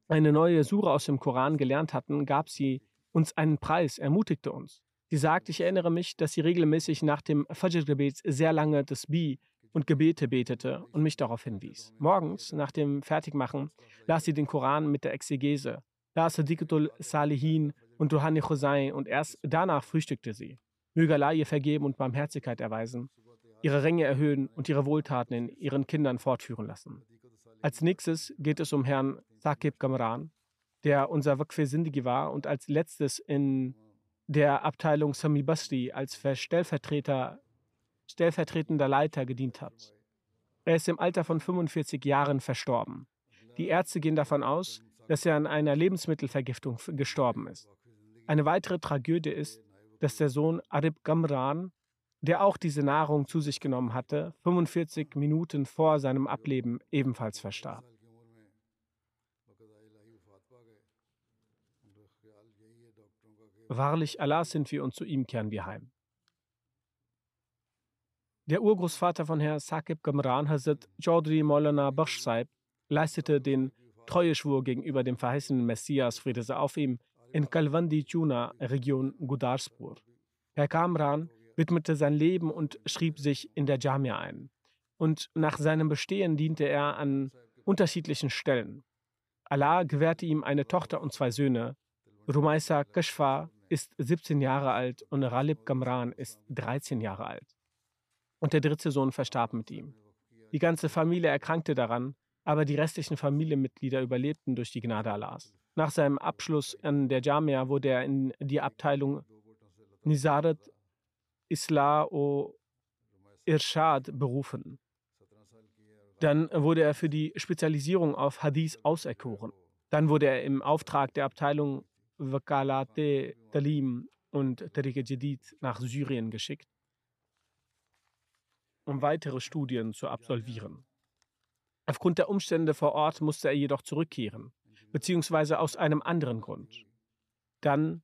eine neue Sura aus dem Koran gelernt hatten, gab sie uns einen Preis, ermutigte uns. Sie sagt, ich erinnere mich, dass sie regelmäßig nach dem Fajr-Gebet sehr lange das Bi und Gebete betete und mich darauf hinwies. Morgens, nach dem Fertigmachen, las sie den Koran mit der Exegese, las Dikatul Salihin und Duhani Chosai und erst danach frühstückte sie. Möge Allah ihr vergeben und Barmherzigkeit erweisen, ihre Ränge erhöhen und ihre Wohltaten in ihren Kindern fortführen lassen. Als nächstes geht es um Herrn Sakib Gamran, der unser Wakfe Sindigi war und als letztes in der Abteilung Sami Basri als Stellvertreter, stellvertretender Leiter gedient hat. Er ist im Alter von 45 Jahren verstorben. Die Ärzte gehen davon aus, dass er an einer Lebensmittelvergiftung gestorben ist. Eine weitere Tragödie ist, dass der Sohn Arib Gamran, der auch diese Nahrung zu sich genommen hatte, 45 Minuten vor seinem Ableben ebenfalls verstarb. Wahrlich, Allah sind wir und zu ihm kehren wir heim. Der Urgroßvater von Herr Sakib Gamran, Hazrat Chaudhry Maulana Bakhsh Saib, leistete den Treueschwur gegenüber dem verheißenen Messias, Friede sei auf ihm, in Kalwandi Chuna, Region Gudarspur. Herr Kamran widmete sein Leben und schrieb sich in der Jamia ein. Und nach seinem Bestehen diente er an unterschiedlichen Stellen. Allah gewährte ihm eine Tochter und zwei Söhne. Rumaisa Kashfa ist 17 Jahre alt und Ralib Gamran ist 13 Jahre alt. Und der dritte Sohn verstarb mit ihm. Die ganze Familie erkrankte daran, aber die restlichen Familienmitglieder überlebten durch die Gnade Allahs. Nach seinem Abschluss an der Jamia wurde er in die Abteilung Nizarat Islah o Irshad berufen. Dann wurde er für die Spezialisierung auf Hadith auserkoren. Dann wurde er im Auftrag der Abteilung Wakalate Talim und Tariqa Jadid nach Syrien geschickt, um weitere Studien zu absolvieren. Aufgrund der Umstände vor Ort musste er jedoch zurückkehren, beziehungsweise aus einem anderen Grund. Dann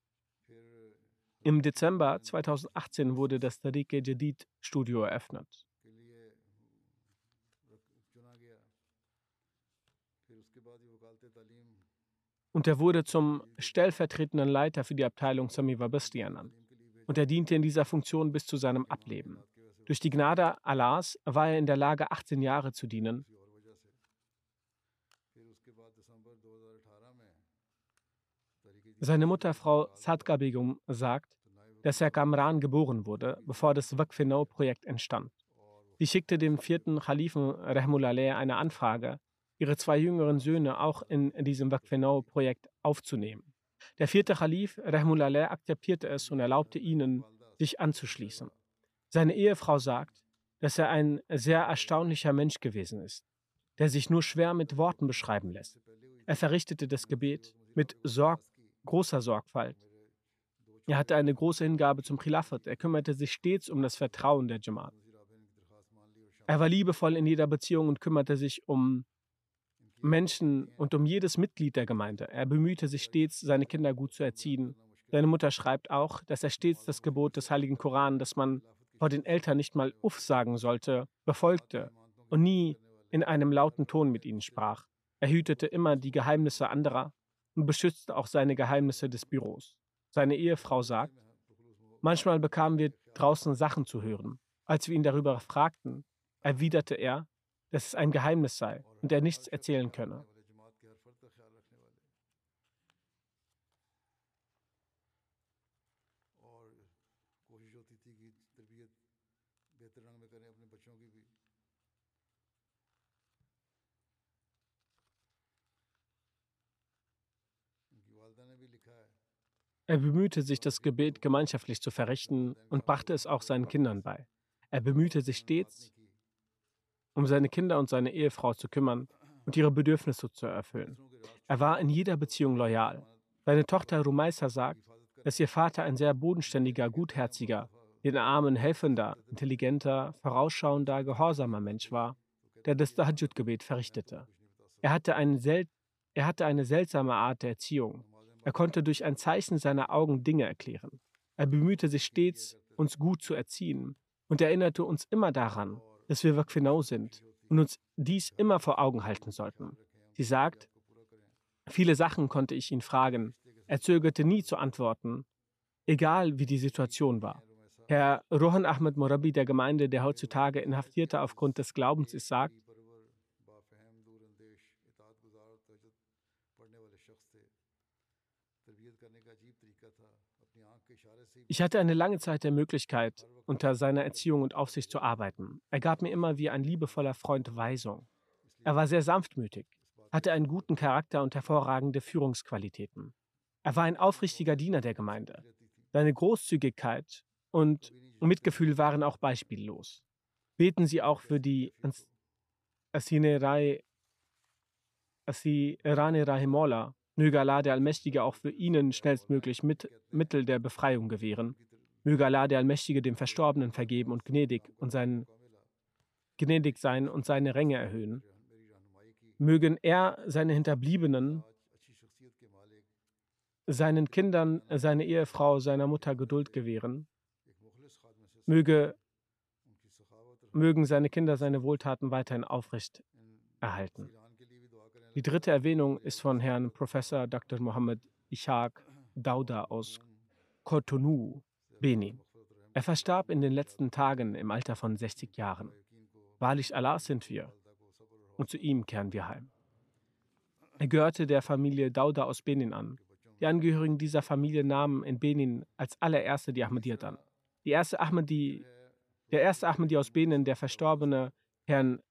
im Dezember 2018 wurde das Tariqa Jadid Studio eröffnet. und er wurde zum stellvertretenden Leiter für die Abteilung Sami Wabasti ernannt. Und er diente in dieser Funktion bis zu seinem Ableben. Durch die Gnade Allahs war er in der Lage, 18 Jahre zu dienen. Seine Mutter, Frau Sadka Begum, sagt, dass Herr Kamran geboren wurde, bevor das Waqf-Projekt entstand. Sie schickte dem vierten Khalifen Rahmullah eine Anfrage, ihre zwei jüngeren Söhne auch in diesem Wakfenau-Projekt aufzunehmen. Der vierte Khalif, Rahmullah, akzeptierte es und erlaubte ihnen, sich anzuschließen. Seine Ehefrau sagt, dass er ein sehr erstaunlicher Mensch gewesen ist, der sich nur schwer mit Worten beschreiben lässt. Er verrichtete das Gebet mit Sorg großer Sorgfalt. Er hatte eine große Hingabe zum Khilafat. Er kümmerte sich stets um das Vertrauen der Jamaat. Er war liebevoll in jeder Beziehung und kümmerte sich um Menschen und um jedes Mitglied der Gemeinde. Er bemühte sich stets, seine Kinder gut zu erziehen. Seine Mutter schreibt auch, dass er stets das Gebot des Heiligen Koran, dass man vor den Eltern nicht mal Uff sagen sollte, befolgte und nie in einem lauten Ton mit ihnen sprach. Er hütete immer die Geheimnisse anderer und beschützte auch seine Geheimnisse des Büros. Seine Ehefrau sagt, manchmal bekamen wir draußen Sachen zu hören. Als wir ihn darüber fragten, erwiderte er, dass es ein Geheimnis sei und er nichts erzählen könne. Er bemühte sich, das Gebet gemeinschaftlich zu verrichten und brachte es auch seinen Kindern bei. Er bemühte sich stets, um seine Kinder und seine Ehefrau zu kümmern und ihre Bedürfnisse zu erfüllen. Er war in jeder Beziehung loyal. Seine Tochter Rumaisa sagt, dass ihr Vater ein sehr bodenständiger, gutherziger, den Armen helfender, intelligenter, vorausschauender, gehorsamer Mensch war, der das Tahajjud-Gebet verrichtete. Er hatte er hatte eine seltsame Art der Erziehung. Er konnte durch ein Zeichen seiner Augen Dinge erklären. Er bemühte sich stets, uns gut zu erziehen und erinnerte uns immer daran, dass wir Wakfinau sind und uns dies immer vor Augen halten sollten. Sie sagt, viele Sachen konnte ich ihn fragen. Er zögerte nie zu antworten, egal wie die Situation war. Herr Rohan Ahmed Morabi der Gemeinde, der heutzutage Inhaftierte aufgrund des Glaubens ist, sagt, Ich hatte eine lange Zeit der Möglichkeit, unter seiner Erziehung und Aufsicht zu arbeiten. Er gab mir immer wie ein liebevoller Freund Weisung. Er war sehr sanftmütig, hatte einen guten Charakter und hervorragende Führungsqualitäten. Er war ein aufrichtiger Diener der Gemeinde. Seine Großzügigkeit und Mitgefühl waren auch beispiellos. Beten Sie auch für die Asinerei Asirane Rahimola, Möge Allah der Allmächtige auch für ihnen schnellstmöglich mit Mittel der Befreiung gewähren. Möge Allah der Allmächtige dem Verstorbenen vergeben und gnädig und sein, gnädig sein und seine Ränge erhöhen. Mögen er seine Hinterbliebenen, seinen Kindern, seine Ehefrau, seiner Mutter Geduld gewähren. Möge, mögen seine Kinder seine Wohltaten weiterhin aufrecht erhalten. Die dritte Erwähnung ist von Herrn Professor Dr. Mohammed Ishaq Dauda aus Cotonou, Benin. Er verstarb in den letzten Tagen im Alter von 60 Jahren. Wahrlich Allah sind wir und zu ihm kehren wir heim. Er gehörte der Familie Dauda aus Benin an. Die Angehörigen dieser Familie nahmen in Benin als allererste die Ahmadiyyat an. Die erste Ahmadi, der erste Ahmadi aus Benin, der verstorbene Herrn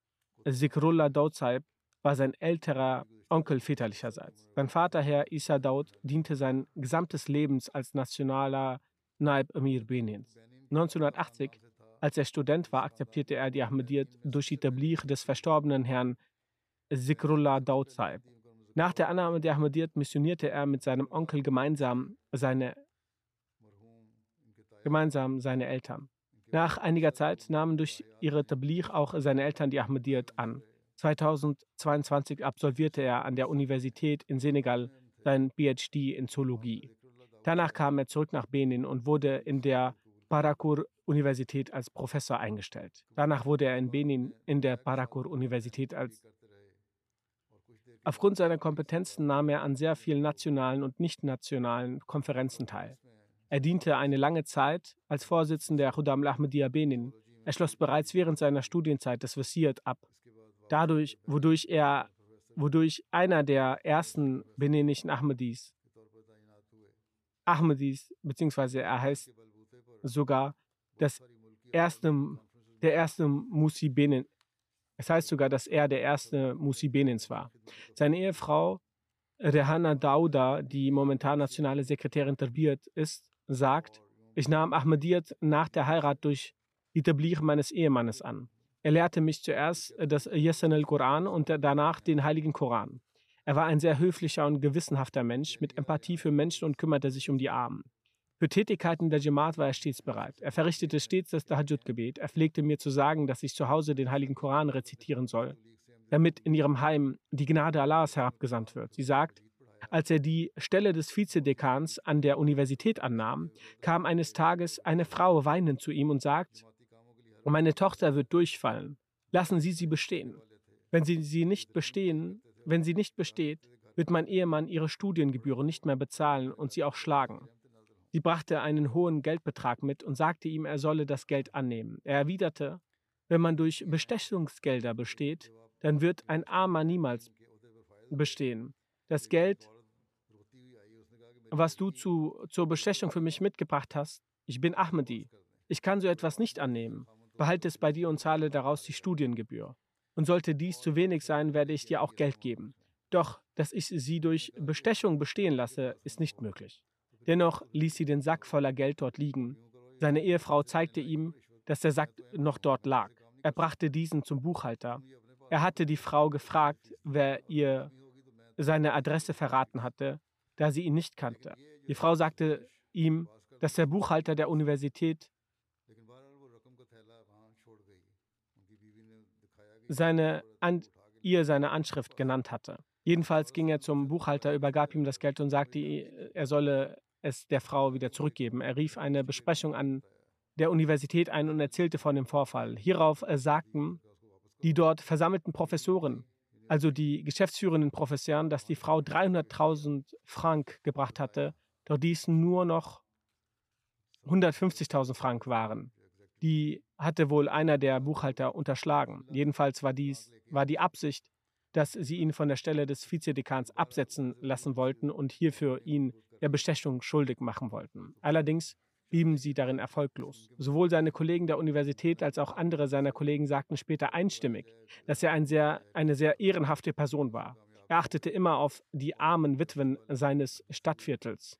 Zikrullah Daudsaib, war sein älterer Onkel väterlicherseits. Sein Vater, Herr Isa Daud, diente sein gesamtes Leben als nationaler Naib Emir Benins. 1980, als er Student war, akzeptierte er die Ahmadiyyat durch die Tabligh des verstorbenen Herrn Zikrullah Daud Saib. Nach der Annahme der Ahmadiyyat missionierte er mit seinem Onkel gemeinsam seine, gemeinsam seine Eltern. Nach einiger Zeit nahmen durch ihre Tabligh auch seine Eltern die Ahmadiyyat an. 2022 absolvierte er an der Universität in Senegal sein PhD in Zoologie. Danach kam er zurück nach Benin und wurde in der Paracour-Universität als Professor eingestellt. Danach wurde er in Benin in der Paracour-Universität als Aufgrund seiner Kompetenzen nahm er an sehr vielen nationalen und nicht nationalen Konferenzen teil. Er diente eine lange Zeit als Vorsitzender der Khudam Ahmadiyya Benin. Er schloss bereits während seiner Studienzeit das Wasiat ab dadurch, wodurch er, wodurch einer der ersten beninischen Ahmadis, Ahmadis, beziehungsweise er heißt sogar das erste, der erste Musi Benin. Es heißt sogar, dass er der erste Musi Benins war. Seine Ehefrau Rehana Dauda, die momentan nationale Sekretärin Tarbiyat ist, sagt, ich nahm Ahmadiyyat nach der Heirat durch die Tabligh meines Ehemannes an. Er lehrte mich zuerst äh, das Yesan al-Quran und danach den Heiligen Koran. Er war ein sehr höflicher und gewissenhafter Mensch mit Empathie für Menschen und kümmerte sich um die Armen. Für Tätigkeiten der Jamaat war er stets bereit. Er verrichtete stets das Tahajjud-Gebet. Er pflegte mir zu sagen, dass ich zu Hause den Heiligen Koran rezitieren soll, damit in ihrem Heim die Gnade Allahs herabgesandt wird. Sie sagt, als er die Stelle des Vizedekans an der Universität annahm, kam eines Tages eine Frau weinend zu ihm und sagt, und meine Tochter wird durchfallen. Lassen Sie sie bestehen. Wenn sie sie nicht bestehen, wenn sie nicht besteht, wird mein Ehemann ihre Studiengebühren nicht mehr bezahlen und sie auch schlagen. Sie brachte einen hohen Geldbetrag mit und sagte ihm, er solle das Geld annehmen. Er erwiderte, wenn man durch Bestechungsgelder besteht, dann wird ein Armer niemals bestehen. Das Geld, was du zu, zur Bestechung für mich mitgebracht hast, ich bin Ahmadi. Ich kann so etwas nicht annehmen. Behalte es bei dir und zahle daraus die Studiengebühr. Und sollte dies zu wenig sein, werde ich dir auch Geld geben. Doch, dass ich sie durch Bestechung bestehen lasse, ist nicht möglich. Dennoch ließ sie den Sack voller Geld dort liegen. Seine Ehefrau zeigte ihm, dass der Sack noch dort lag. Er brachte diesen zum Buchhalter. Er hatte die Frau gefragt, wer ihr seine Adresse verraten hatte, da sie ihn nicht kannte. Die Frau sagte ihm, dass der Buchhalter der Universität seine, an, ihr seine Anschrift genannt hatte. Jedenfalls ging er zum Buchhalter, übergab ihm das Geld und sagte, er solle es der Frau wieder zurückgeben. Er rief eine Besprechung an der Universität ein und erzählte von dem Vorfall. Hierauf äh, sagten die dort versammelten Professoren, also die geschäftsführenden Professoren, dass die Frau 300.000 Frank gebracht hatte, doch dies nur noch 150.000 Frank waren. Die hatte wohl einer der Buchhalter unterschlagen. Jedenfalls war dies war die Absicht, dass sie ihn von der Stelle des Vizedekans absetzen lassen wollten und hierfür ihn der Bestechung schuldig machen wollten. Allerdings blieben sie darin erfolglos. Sowohl seine Kollegen der Universität als auch andere seiner Kollegen sagten später einstimmig, dass er ein sehr, eine sehr ehrenhafte Person war. Er achtete immer auf die armen Witwen seines Stadtviertels.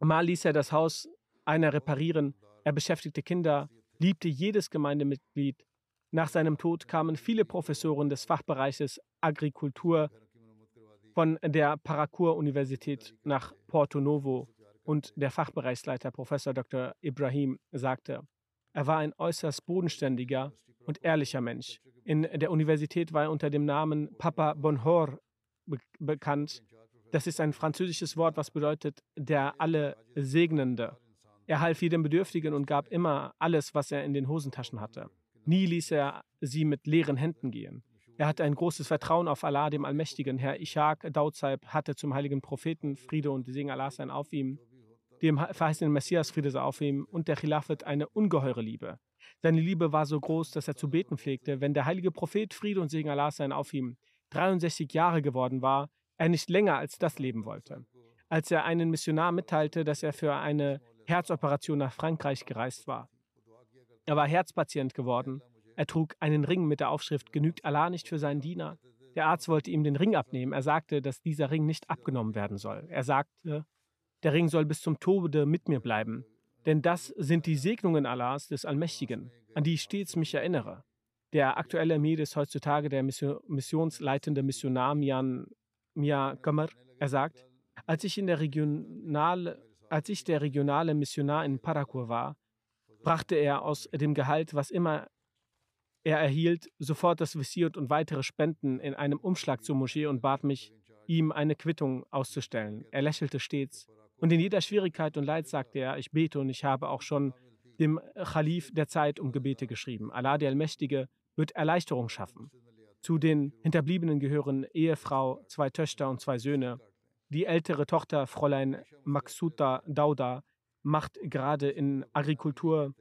Mal ließ er das Haus einer reparieren, er beschäftigte Kinder, liebte jedes Gemeindemitglied. Nach seinem Tod kamen viele Professoren des Fachbereiches Agrikultur von der Paracour-Universität nach Porto Novo und der Fachbereichsleiter Professor Dr. Ibrahim sagte, er war ein äußerst bodenständiger und ehrlicher Mensch. In der Universität war er unter dem Namen Papa Bonheur be bekannt. Das ist ein französisches Wort, was bedeutet der alle Segnende. Er half jedem Bedürftigen und gab immer alles, was er in den Hosentaschen hatte. Nie ließ er sie mit leeren Händen gehen. Er hatte ein großes Vertrauen auf Allah, dem Allmächtigen. Herr Ishaq Daudzeib hatte zum heiligen Propheten Friede und Segen Allah sein auf ihm dem verheißenen Messias Friede sei auf ihm und der Khilafat eine ungeheure Liebe. Seine Liebe war so groß, dass er zu beten pflegte, wenn der heilige Prophet Friede und Segen Allah sein auf ihm 63 Jahre geworden war, er nicht länger als das leben wollte. Als er einen Missionar mitteilte, dass er für eine Herzoperation nach Frankreich gereist war. Er war Herzpatient geworden. Er trug einen Ring mit der Aufschrift Genügt Allah nicht für seinen Diener. Der Arzt wollte ihm den Ring abnehmen. Er sagte, dass dieser Ring nicht abgenommen werden soll. Er sagte, der Ring soll bis zum Tode mit mir bleiben. Denn das sind die Segnungen Allahs des Allmächtigen, an die ich stets mich erinnere. Der aktuelle Emir ist heutzutage der missionsleitende Missionar Mian, Mia Qamar. Er sagt, als ich, in der regionale, als ich der regionale Missionar in Parakur war, brachte er aus dem Gehalt, was immer er erhielt, sofort das Visier und weitere Spenden in einem Umschlag zur Moschee und bat mich, ihm eine Quittung auszustellen. Er lächelte stets und in jeder Schwierigkeit und Leid sagte er, ich bete und ich habe auch schon dem Khalif der Zeit um Gebete geschrieben. Allah, der Allmächtige, wird Erleichterung schaffen. Zu den Hinterbliebenen gehören Ehefrau, zwei Töchter und zwei Söhne. Die ältere Tochter, Fräulein Maksuta Dauda, macht gerade in Agrikultur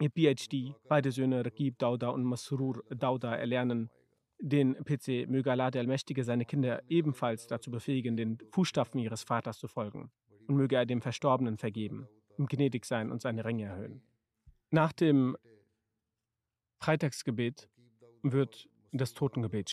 ihr PhD. Beide Söhne, Rakib Dauda und Masrur Dauda, erlernen den PC. Möge Allah, der Allmächtige, seine Kinder ebenfalls dazu befähigen, den Fußstapfen ihres Vaters zu folgen und möge er dem Verstorbenen vergeben, ihm gnädig sein und seine Ränge erhöhen. Nach dem Freitagsgebet wird das Totengebet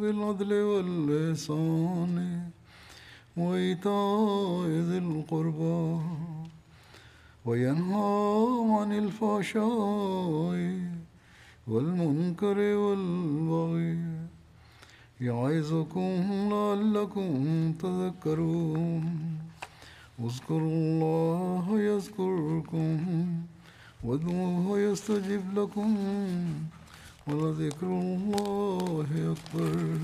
بالعدل واللسان وإيتاء ذي القربى وينهى عن الفحشاء والمنكر والبغي يعظكم لعلكم تذكرون. اذكروا الله يذكركم وادعوه يستجب لكم. ولذكر الله أكبر